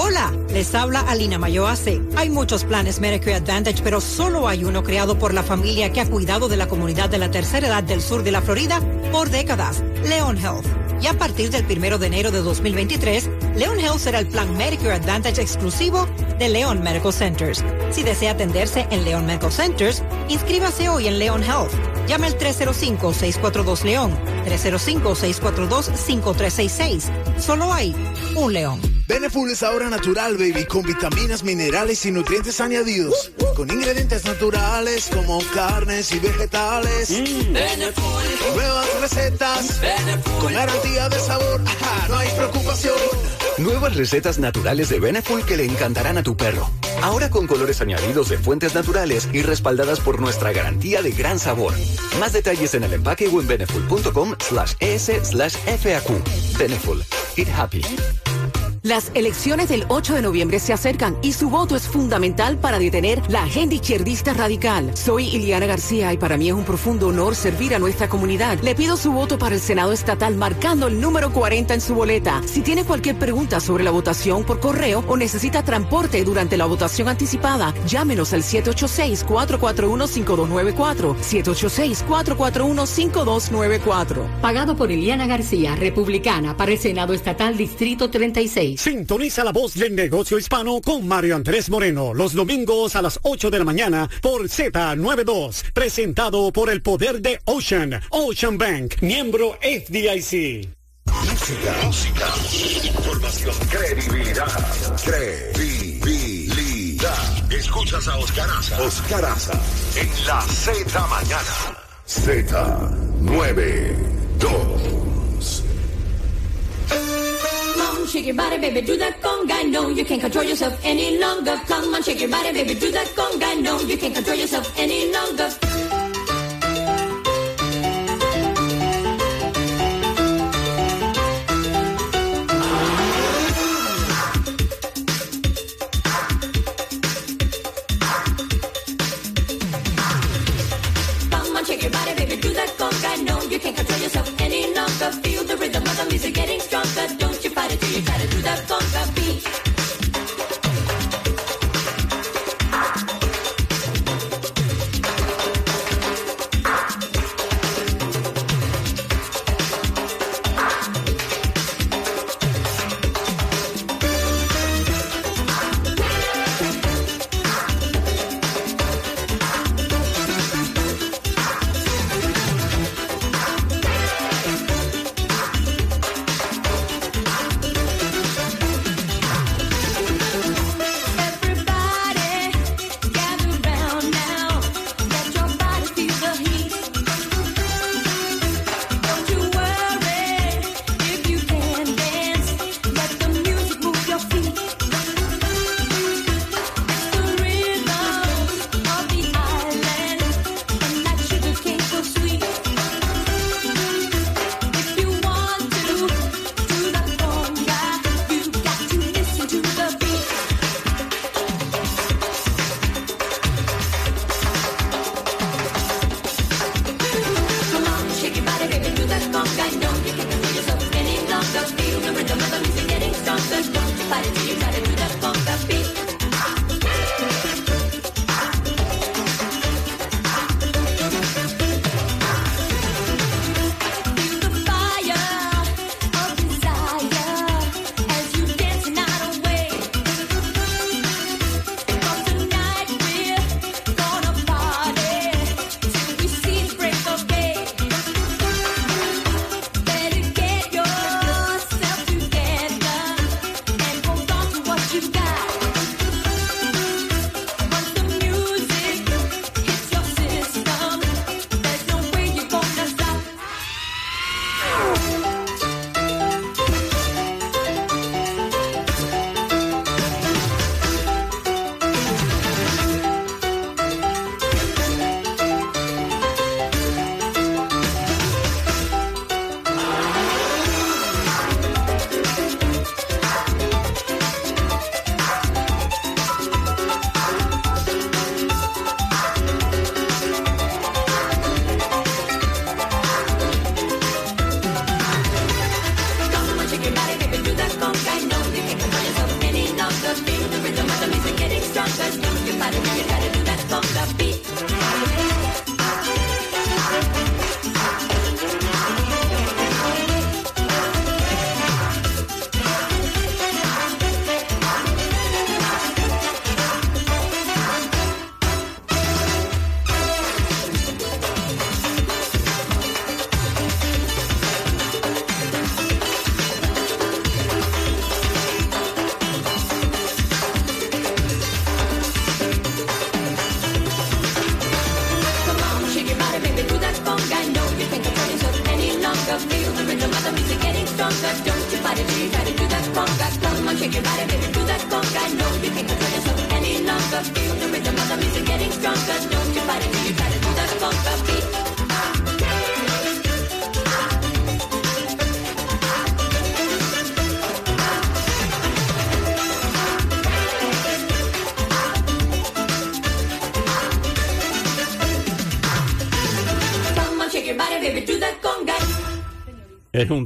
Hola, les habla Alina Mayo AC. Hay muchos planes Medicare Advantage, pero solo hay uno creado por la familia que ha cuidado de la comunidad de la tercera edad del sur de la Florida por décadas, Leon Health. Y a partir del primero de enero de 2023, Leon Health será el plan Medicare Advantage exclusivo de Leon Medical Centers. Si desea atenderse en Leon Medical Centers, inscríbase hoy en Leon Health. Llame al 305-642-LEON, 305-642-5366. Solo hay un León. Beneful es ahora natural, baby, con vitaminas, minerales y nutrientes añadidos. Con ingredientes naturales como carnes y vegetales. Nuevas recetas. Con garantía de sabor. Ajá, no hay preocupación. Nuevas recetas naturales de Beneful que le encantarán a tu perro. Ahora con colores añadidos de fuentes naturales y respaldadas por nuestra garantía de gran sabor. Más detalles en el empaque o en beneful.com slash es slash FAQ. Beneful. Eat happy. Las elecciones del 8 de noviembre se acercan y su voto es fundamental para detener la agenda izquierdista radical. Soy Iliana García y para mí es un profundo honor servir a nuestra comunidad. Le pido su voto para el Senado estatal marcando el número 40 en su boleta. Si tiene cualquier pregunta sobre la votación por correo o necesita transporte durante la votación anticipada, llámenos al 786-441-5294. 786-441-5294. Pagado por Iliana García, republicana, para el Senado Estatal Distrito 36. Sintoniza la voz del negocio hispano con Mario Andrés Moreno los domingos a las 8 de la mañana por Z92, presentado por el poder de Ocean, Ocean Bank, miembro FDIC. Música, música, información, credibilidad, credibilidad. Escuchas a Oscar Aza. Oscar Aza en la Z mañana. Z92. Shake your body, baby, do that conga. No, you can't control yourself any longer. Come on, shake your body, baby, do that conga. No, you can't control yourself any longer. Come on, shake your body, baby, do that conga. No, you can't control yourself any longer. Feel the rhythm of the music getting stronger. Don't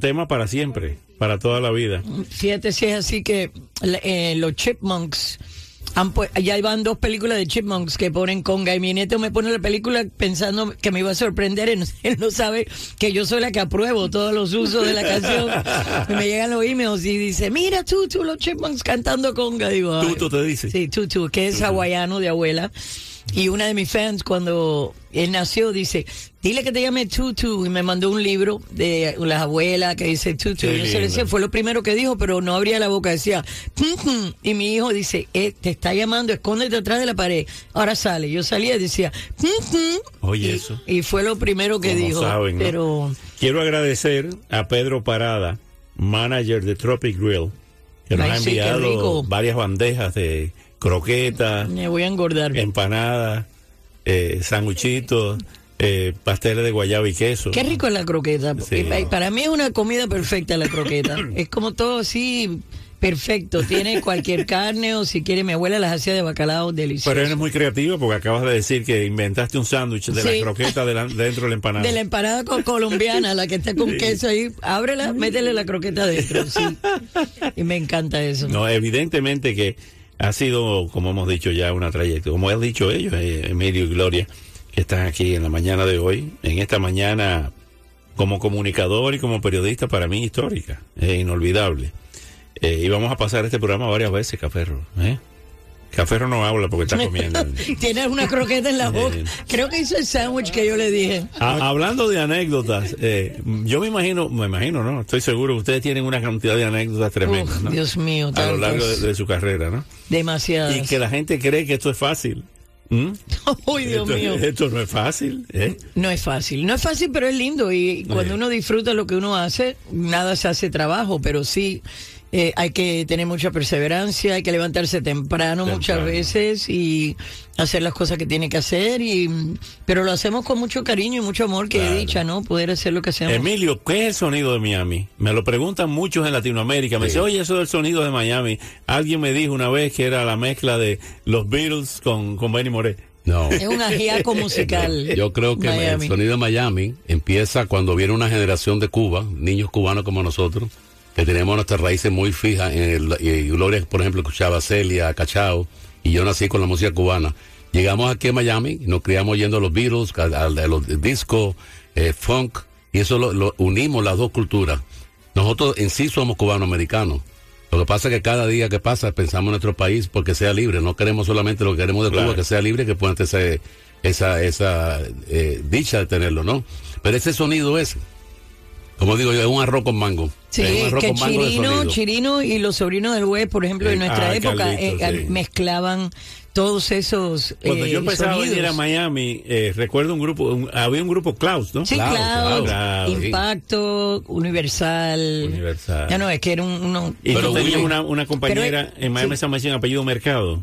tema para siempre, para toda la vida. Fíjate si es así que eh, los Chipmunks han ya van dos películas de Chipmunks que ponen conga y mi nieto me pone la película pensando que me iba a sorprender él, *laughs* él no sabe que yo soy la que apruebo todos los usos de la canción y me llegan los emails y dice mira Tutu los Chipmunks cantando conga digo. Tutu te dice. sí Tutu que es hawaiano de abuela y una de mis fans cuando él nació dice dile que te llame Tutu y me mandó un libro de las abuelas que dice Tutu Qué y yo se le decía fue lo primero que dijo, pero no abría la boca, decía, "Pum-pum". y mi hijo dice, eh, te está llamando, escóndete atrás de la pared. Ahora sale. Yo salía y decía, "Pum-pum". Oye, eso. y fue lo primero que Como dijo. saben, ¿no? Pero Quiero agradecer a Pedro Parada, manager de Tropic Grill, que nos Ay, ha enviado varias bandejas de croquetas, me voy a engordar. empanadas, eh, sanguchitos, eh, pasteles de guayaba y queso. Qué rico es la croqueta. Sí. Y pa- Para mí es una comida perfecta la croqueta. *coughs* es como todo así perfecto. Tiene cualquier carne o si quiere mi abuela las hacía de bacalao delicioso. Pero eres muy creativo porque acabas de decir que inventaste un sándwich de Sí. la croqueta de la- dentro de la empanada. De la empanada co- colombiana, la que está con Sí. queso ahí, ábrela, métele la croqueta dentro, sí. *laughs* Y me encanta eso. No, evidentemente que ha sido, como hemos dicho ya, una trayectoria. Como han dicho ellos, eh, Emilio y Gloria, que están aquí en la mañana de hoy, en esta mañana como comunicador y como periodista para mí histórica, es inolvidable. Eh, y vamos a pasar este programa varias veces, Caferro. ¿eh? Caferro no habla porque está comiendo. *laughs* Tienes una croqueta en la boca. Creo que hizo el sándwich que yo le dije. Ha- hablando de anécdotas, eh, yo me imagino, me imagino, ¿no? Estoy seguro que ustedes tienen una cantidad de anécdotas tremendas, Uf, ¿no? Dios mío, A lo largo de, de su carrera, ¿no? Demasiadas. Y que la gente cree que esto es fácil. ¿Mm? *laughs* Uy, Dios esto, mío. esto no es fácil, ¿eh? No es fácil, no es fácil, pero es lindo y cuando uno disfruta lo que uno hace, nada se hace trabajo, pero sí eh, hay que tener mucha perseverancia, hay que levantarse temprano, muchas veces y hacer las cosas que tiene que hacer, y pero lo hacemos con mucho cariño y mucho amor, que Claro. he dicha, ¿no? Poder hacer lo que hacemos. Emilio, ¿qué es el sonido de Miami? Me lo preguntan muchos en Latinoamérica. Me Sí. dice, oye, eso del sonido de Miami. Alguien me dijo una vez que era la mezcla de los Beatles con, con Benny Moré. No. *laughs* Es un ajiaco *laughs* musical. Yo creo que Miami. el sonido de Miami empieza cuando viene una generación de Cuba, niños cubanos como nosotros, que tenemos nuestras raíces muy fijas. En el, y Gloria, por ejemplo, escuchaba a Celia, a Cachao, y yo nací con la música cubana. Llegamos aquí a Miami, nos criamos oyendo a los Beatles, a, a- a los disco, eh, funk, y eso lo, lo unimos las dos culturas. Nosotros en sí somos cubano-americanos. Lo que pasa es que cada día que pasa pensamos en nuestro país porque sea libre. No queremos solamente lo que queremos de Claro. Cuba, que sea libre, que puedan tener esa, esa eh, dicha de tenerlo, ¿no? Pero ese sonido es, como digo yo, es un arroz con mango. Sí, es un arroz que con mango de Chirino. Chirino y los sobrinos del Web, por ejemplo, en Eh, nuestra ah, época eh, sí. mezclaban todos esos Cuando eh, yo empezaba a sonidos. venir a Miami, eh, recuerdo un grupo, un- había un grupo Klaus, ¿no? Sí. Klaus, sí. Impacto, Universal. Universal. Ya no, es que era un uno- Y Pero tú tenías Willy- una, una compañera Pero, en Miami sí. se apellido Mercado.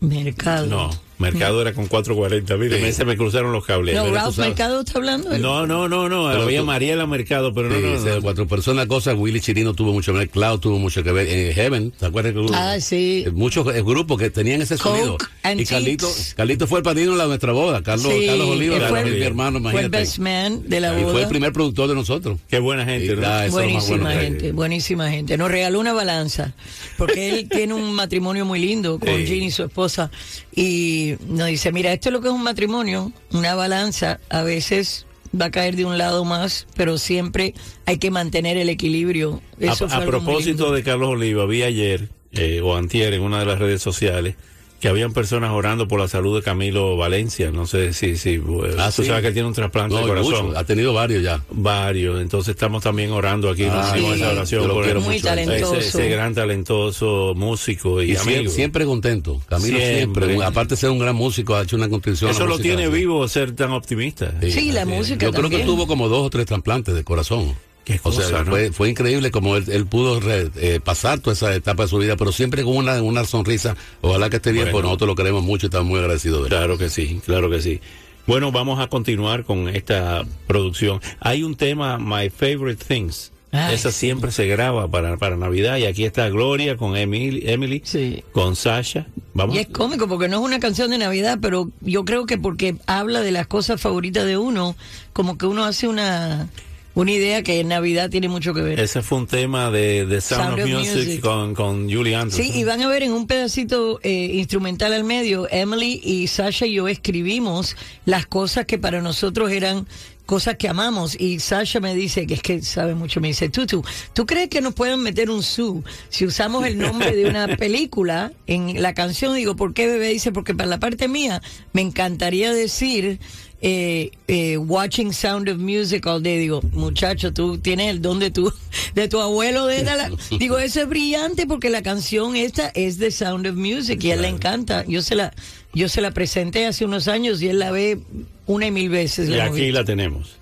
Mercado. No, Mercado era con 440. Mire, se me cruzaron los cables. No, Ralph Mercado está hablando. No, no, no, no. Pero había tú- Mariela Mercado, pero no, Sí, no, cuatro personas, cosas. Willy Chirino tuvo mucho que ver, Cloud tuvo mucho que ver, eh, Heaven, ¿te acuerdas? que Ah, sí. eh, Muchos eh, grupos que tenían ese Coke, sonido. Y Antiques. Carlito, Carlito fue el padrino de la- nuestra boda, Carlos, Sí, Carlos Oliva, Carlos, fue el- mi hermano, Fue el imagínate. best man de la Y boda. fue el primer productor de nosotros. Qué buena gente, Y, ah, más Buenísima bueno que hay. gente, buenísima gente. Nos regaló una balanza, porque él *laughs* tiene un matrimonio muy lindo con Sí. Ginny, su esposa, y nos dice, mira, esto es lo que es un matrimonio, una balanza, a veces va a caer de un lado más, pero siempre hay que mantener el equilibrio. Eso a, a propósito de Carlos Oliva, vi ayer eh, o antier en una de las redes sociales que habían personas orando por la salud de Camilo Valencia. No sé si, si eh, Ah, tú sí. sabes que tiene un trasplante No, de corazón. mucho, ha tenido varios ya. Varios. Entonces estamos también orando aquí. Ah, sí. esa oración por Muy talentoso. ese, ese gran talentoso músico y, Y amigo. siempre, contento. Camilo Siempre. siempre. Aparte de ser un gran músico, ha hecho una contribución. Eso lo tiene vivo ser tan optimista. Sí, la música Yo creo que tuvo como dos o tres trasplantes de corazón. Qué O sea, cosa, ¿no? fue, fue increíble como él, él pudo re- eh, pasar toda esa etapa de su vida, pero siempre con una, una sonrisa. Ojalá que esté bien, Bueno. pues nosotros lo queremos mucho y estamos muy agradecidos de él. Claro que sí, claro que sí. Bueno, vamos a continuar con esta producción. Hay un tema, My Favorite Things. Ay, Esa siempre se graba para, para Navidad y aquí está Gloria con Emily, Emily con Sasha. Vamos. Y es cómico porque no es una canción de Navidad, pero yo creo que porque habla de las cosas favoritas de uno, como que uno hace una, una idea que en Navidad tiene mucho que ver. Ese fue un tema de, de Sound, of, Music, Con, con Julie Anderson. Sí, y van a ver en un pedacito eh, instrumental al medio, Emily y Sasha y yo escribimos las cosas que para nosotros eran cosas que amamos y Sasha me dice que es que sabe mucho me dice Tutu ¿tú crees que nos pueden meter un su si usamos el nombre de una *laughs* película en la canción digo ¿por qué bebé? dice porque para la parte mía me encantaría decir eh, eh, watching Sound of Music all day. Digo muchacho tú tienes el don de tu de tu abuelo de la, *laughs* digo eso es brillante porque la canción esta es de Sound of Music y a él le encanta. Yo se la yo se la presenté hace unos años y él la ve una y mil veces Y aquí la tenemos.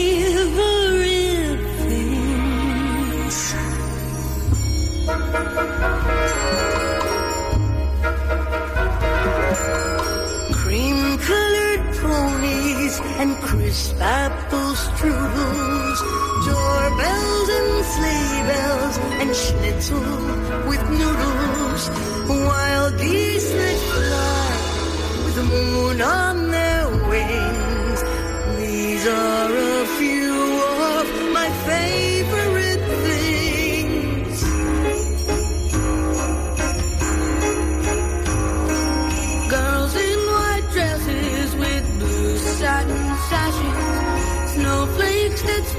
Cream colored ponies and crisp apple strudels, doorbells and sleigh bells and schnitzel with noodles, wild geese that fly with the moon on their wings. These are a few of my favorite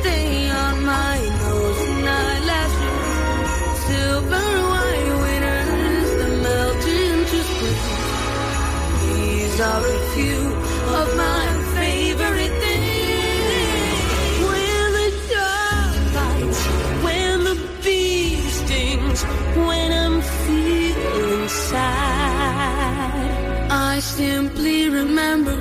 stay on my nose silver white winters that melt into spring. These are a few of my favorite things. When the dog bites, when the bee stings, when I'm feeling sad, I simply remember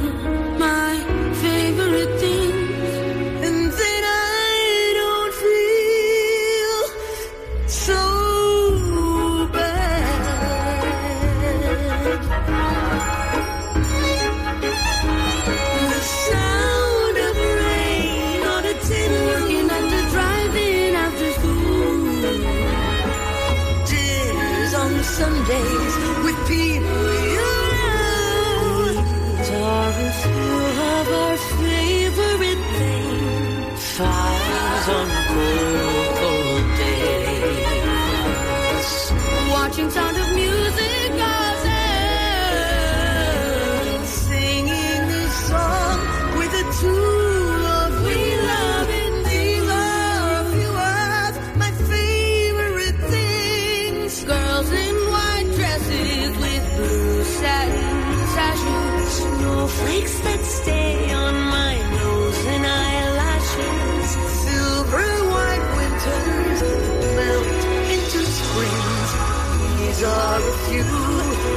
are a few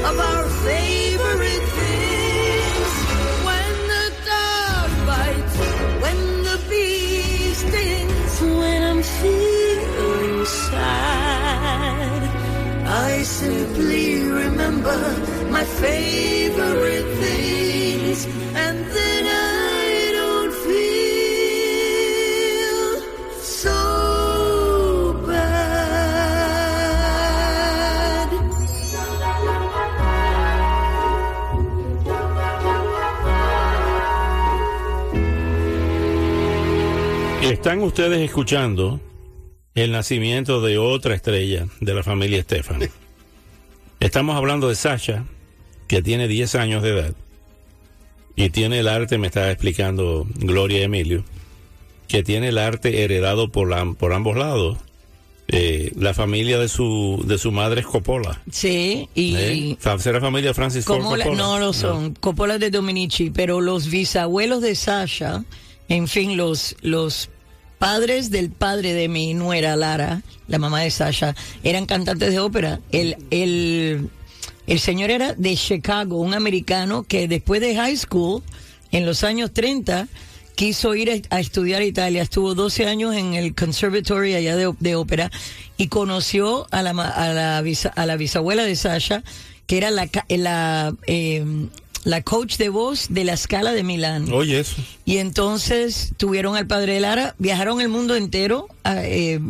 of our favorite things. When the dog bites, when the bee stings, when I'm feeling sad, I simply remember my favorite Están ustedes escuchando el nacimiento de otra estrella de la familia Estefan. Estamos hablando de Sasha, que tiene 10 años de edad y tiene el arte, me estaba explicando Gloria Emilio, que tiene el arte heredado por, la- por ambos lados. Eh, la familia de su de su madre es Coppola. Sí, y ¿eh? ¿Será familia Francis Ford Coppola? no lo son, Coppola de Dominici, pero los bisabuelos de Sasha, en fin, los los padres del padre de mi nuera Lara, la mamá de Sasha, eran cantantes de ópera. El el el señor era de Chicago, un americano que después de high school, en los años 30, quiso ir a, estudiar Italia. Estuvo 12 años en el conservatorio allá de, de ópera y conoció a la, a la, a la bisabuela de Sasha, que era la, la, eh, la coach de voz de la Scala de Milán. Oye, eso. Y entonces tuvieron al padre de Lara, viajaron el mundo entero a- eh,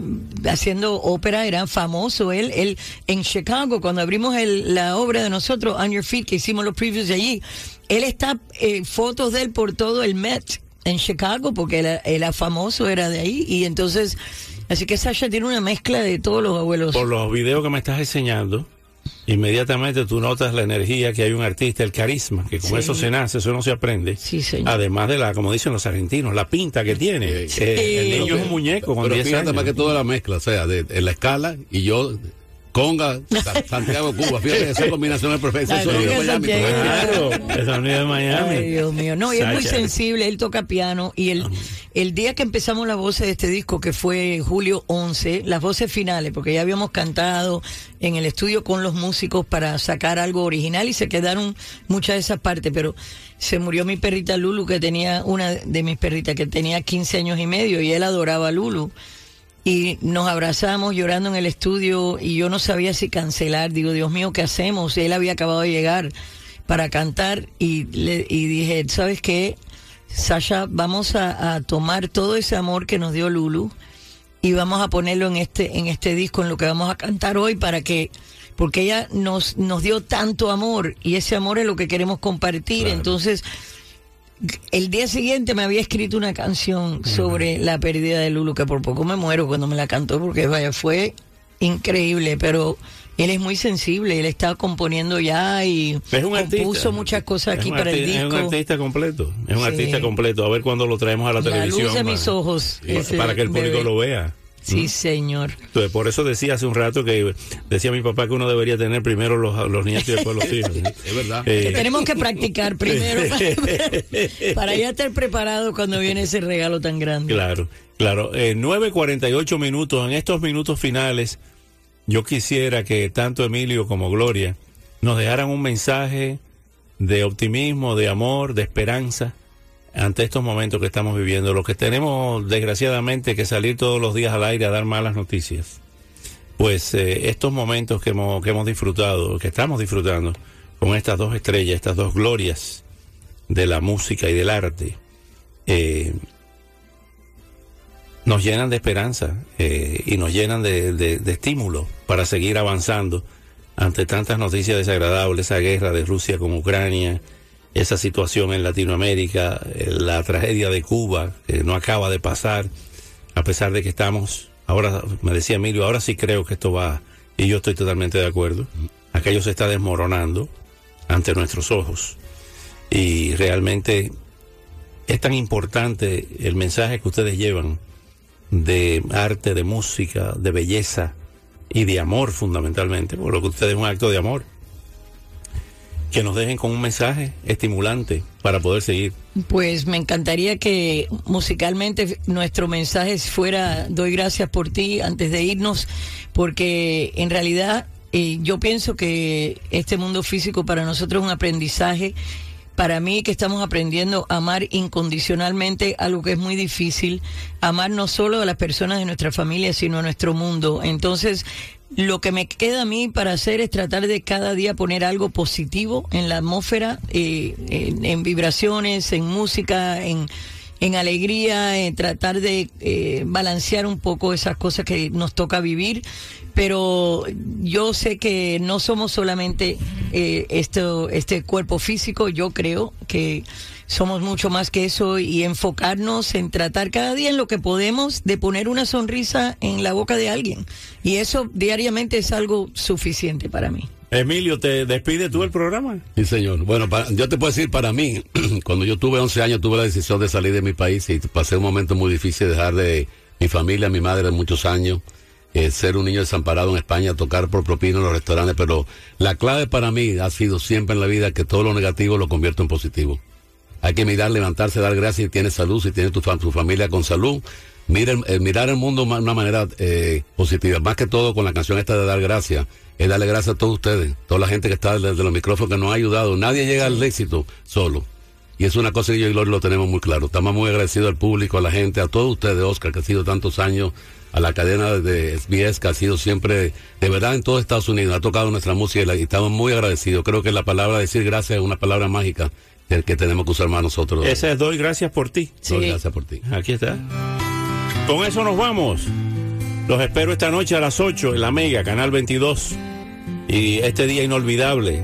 haciendo ópera, era famoso él, él en Chicago, cuando abrimos el- la obra de nosotros, On Your Feet, que hicimos los previews de allí, él está, eh, fotos de él por todo el Met en Chicago, porque él era famoso, era de ahí, y entonces, así que Sasha tiene una mezcla de todos los abuelos. Por los videos que me estás enseñando, inmediatamente tú notas la energía que hay un artista, el carisma, que Sí. eso se nace, eso no se aprende. Además de la, como dicen los argentinos, la pinta que tiene. Eh, el niño es un muñeco con Pero 10 fíjate años. más que toda la mezcla, o sea, de, en la escala y yo, Conga, Sa- Santiago, Cuba. Fíjate, esa combinación es perfecta. Eso es Miami. Claro, unidad de Miami. Ay, Dios mío. No, y es muy sensible, él toca piano y el, el día que empezamos las voces de este disco, que fue julio 11, las voces finales, porque ya habíamos cantado en el estudio con los músicos para sacar algo original y se quedaron muchas de esas partes, pero se murió mi perrita Lulu, que tenía una de mis perritas que tenía 15 años y medio y él adoraba a Lulu y nos abrazamos llorando en el estudio y yo no sabía si cancelar. Digo, Dios mío, ¿qué hacemos? Él había acabado de llegar para cantar y, le, y dije, ¿sabes qué? Sasha, vamos a, a tomar todo ese amor que nos dio Lulu y vamos a ponerlo en este, en este disco, en lo que vamos a cantar hoy para que porque ella nos, nos dio tanto amor y ese amor es lo que queremos compartir. Entonces, el día siguiente me había escrito una canción sobre la pérdida de Lulu, que por poco me muero cuando me la cantó, porque vaya, fue increíble, pero él es muy sensible, él está componiendo ya y Es un artista. compuso muchas cosas aquí para el arti- Es disco. un artista completo. Es un Sí. artista completo. A ver cuándo lo traemos a la, La televisión. luz de para- mis ojos. para que el público bebé. lo vea. Sí, señor. Entonces, por eso decía hace un rato que decía mi papá que uno debería tener primero los, los nietos y después los hijos. *laughs* Es verdad. Que tenemos que practicar *laughs* primero *laughs* para, para ya estar preparado cuando viene ese regalo tan grande. Claro, claro. Eh, 9.48 minutos. En estos minutos finales, yo quisiera que tanto Emilio como Gloria nos dejaran un mensaje de optimismo, de amor, de esperanza ante estos momentos que estamos viviendo. Los que tenemos, desgraciadamente, que salir todos los días al aire a dar malas noticias. Pues eh, estos momentos que hemos, que hemos disfrutado, que estamos disfrutando con estas dos estrellas, estas dos glorias de la música y del arte, eh, nos llenan de esperanza eh, y nos llenan de, de- de estímulo para seguir avanzando ante tantas noticias desagradables, esa guerra de Rusia con Ucrania, esa situación en Latinoamérica, eh, la tragedia de Cuba que no acaba de pasar, a pesar de que estamos, ahora me decía Emilio, ahora sí creo que esto va, y yo estoy totalmente de acuerdo, aquello se está desmoronando ante nuestros ojos. Y realmente es tan importante el mensaje que ustedes llevan de arte, de música, de belleza y de amor fundamentalmente, por lo que ustedes es un acto de amor. Que nos dejen con un mensaje estimulante para poder seguir. Pues me encantaría que musicalmente nuestro mensaje fuera doy gracias por ti antes de irnos, porque en realidad eh, yo pienso que este mundo físico para nosotros es un aprendizaje. Para mí que estamos aprendiendo a amar incondicionalmente, algo que es muy difícil, amar no solo a las personas de nuestra familia, sino a nuestro mundo. Entonces, lo que me queda a mí para hacer es tratar de cada día poner algo positivo en la atmósfera, eh, en, vibraciones, en música, en, en alegría, en tratar de eh, balancear un poco esas cosas que nos toca vivir. Pero yo sé que no somos solamente eh, esto, este cuerpo físico, yo creo que somos mucho más que eso y enfocarnos en tratar cada día en lo que podemos de poner una sonrisa en la boca de alguien. Y eso diariamente es algo suficiente para mí. Emilio, ¿te despide tú el programa? Sí, señor. Bueno, para- yo te puedo decir, para mí, *clears throat* cuando yo tuve 11 años, tuve la decisión de salir de mi país y pasé un momento muy difícil, dejar de mi familia, mi madre de muchos años, eh, ser un niño desamparado en España, tocar por propina en los restaurantes, pero la clave para mí ha sido siempre en la vida que todo lo negativo lo convierto en positivo. Hay que mirar, levantarse, dar gracias si tienes salud, si tienes tu, tu familia con salud. Eh, mirar el mundo de una manera eh, positiva. Más que todo con la canción esta de dar gracias. Es darle gracias a todos ustedes, toda la gente que está desde los micrófonos que nos ha ayudado. Nadie llega al éxito solo. Y es una cosa que yo y Gloria lo tenemos muy claro. Estamos muy agradecidos al público, a la gente, a todos ustedes, Oscar, que ha sido tantos años, a la cadena de SBS, que ha sido siempre, de verdad, en todo Estados Unidos, ha tocado nuestra música y, la- y estamos muy agradecidos. Creo que la palabra decir gracias es una palabra mágica que, que tenemos que usar más nosotros. Esa es Doy Gracias por ti. Doy gracias por ti. Aquí está. Con eso nos vamos. Los espero esta noche a las 8 en la Mega, Canal 22. Y este día inolvidable,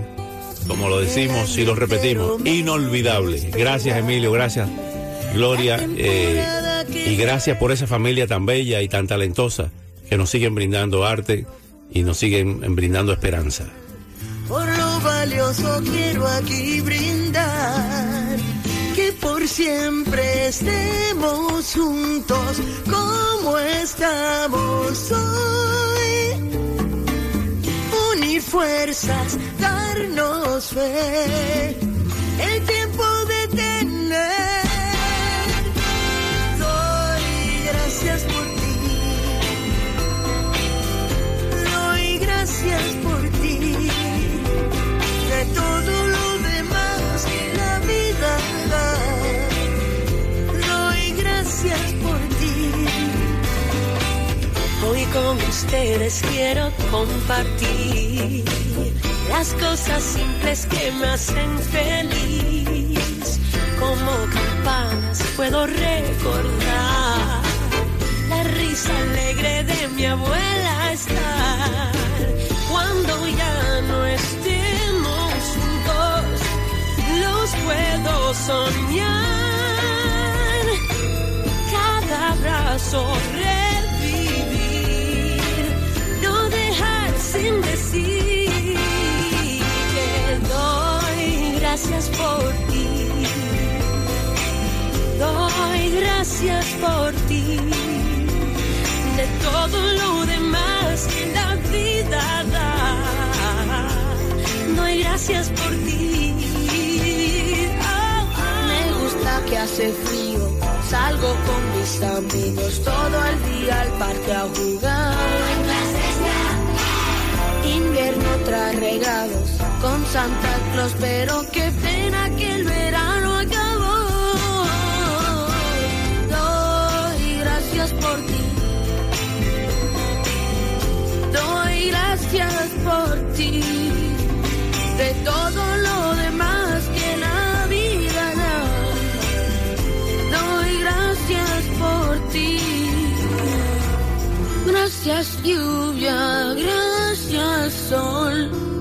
como lo decimos y lo repetimos, inolvidable. Gracias Emilio, gracias Gloria. eh, y gracias por esa familia tan bella y tan talentosa que nos siguen brindando arte y nos siguen brindando esperanza. Por lo valioso quiero aquí brindar. Que por siempre estemos juntos como estamos hoy. Unir fuerzas, darnos fe. El tiempo gracias por ti. De todo lo demás que la vida da. Doy gracias por ti. Hoy con ustedes quiero compartir las cosas simples que me hacen feliz. Como campanas puedo recordar la risa alegre de mi abuela estar cuando ya no estemos juntos. Los puedo soñar, cada abrazo revivir, no dejar sin decir que doy gracias por ti. Doy gracias por ti de todo lo demás que la da. Doy gracias por ti. Me gusta que hace frío, salgo con mis amigos todo el día al parque a jugar. Invierno trae regalos con Santa Claus, pero qué pena que el verano acabó. Doy gracias por ti. Doy gracias por ti. De todo lo demás que la vida da. Doy gracias por ti. Gracias lluvia, gracias sol.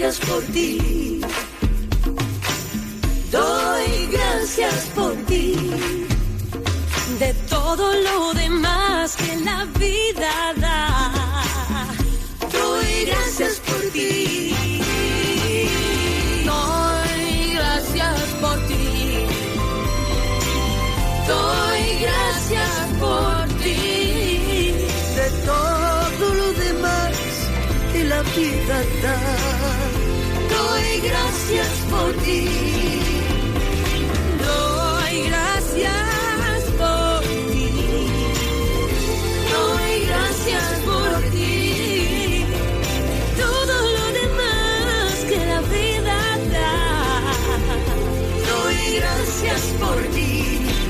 Gracias por ti. Doy gracias por ti. De todo lo demás que la vida da. Doy gracias por ti. Doy gracias por ti. Doy gracias por ti. De todo lo demás que la vida da. Gracias por ti. Doy gracias por ti. Doy gracias por ti. Todo lo demás que la vida da. Doy gracias por ti,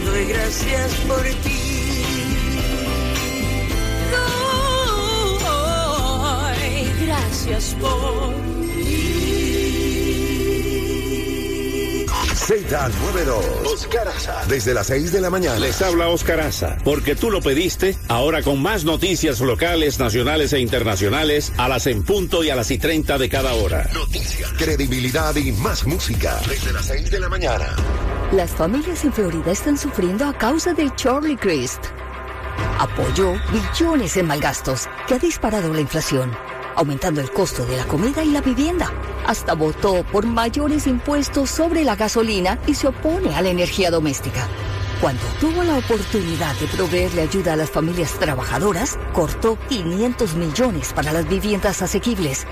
doy gracias por ti. Doy gracias por Z92. Oscar Aza. Desde las 6 de la mañana. Les habla Oscar Aza, porque tú lo pediste, ahora con más noticias locales, nacionales e internacionales, a las en punto y a las y 30 de cada hora. Noticias, credibilidad y más música. Desde las 6 de la mañana. Las familias en Florida están sufriendo a causa de Charlie Crist. Apoyó billones en malgastos que ha disparado la inflación, aumentando el costo de la comida y la vivienda. Hasta votó por mayores impuestos sobre la gasolina y se opone a la energía doméstica. Cuando tuvo la oportunidad de proveerle ayuda a las familias trabajadoras, cortó 500 millones para las viviendas asequibles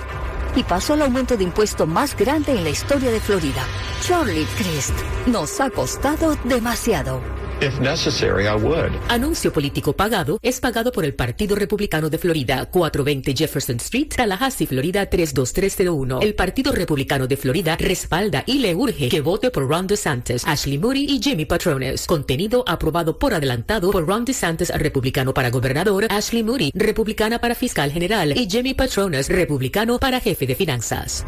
y pasó al aumento de impuesto más grande en la historia de Florida. Charlie Crist nos ha costado demasiado. If necessary, I would. Anuncio político pagado es pagado por el Partido Republicano de Florida, 420 Jefferson Street, Tallahassee, Florida 32301. El Partido Republicano de Florida respalda y le urge que vote por Ron DeSantis, Ashley Moody y Jimmy Patrones. Contenido aprobado por adelantado por Ron DeSantis, republicano para gobernador, Ashley Moody, republicana para fiscal general y Jimmy Patrones, republicano para jefe de finanzas.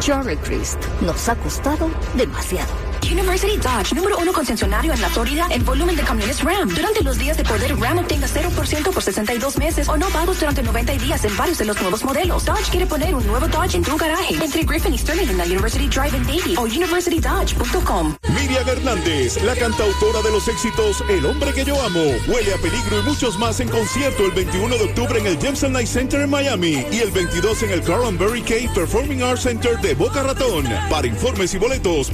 Charlie Crist nos ha costado demasiado. University Dodge, número uno concesionario en la Florida en volumen de camiones Ram. Durante los días de poder Ram obtenga 0% por 62 meses o no pagos durante 90 días en varios de los nuevos modelos. Dodge quiere poner un nuevo Dodge en tu garaje. Entre Griffin y Sterling en la University Drive en Davie o universitydodge.com. Miriam Hernández, la cantautora de los éxitos El hombre que yo amo, Huele a peligro y muchos más en concierto el 21 de octubre en el Jameson Night Center en Miami y el 22 en el Carl Berry K Performing Arts Center de Boca Ratón. Para informes y boletos,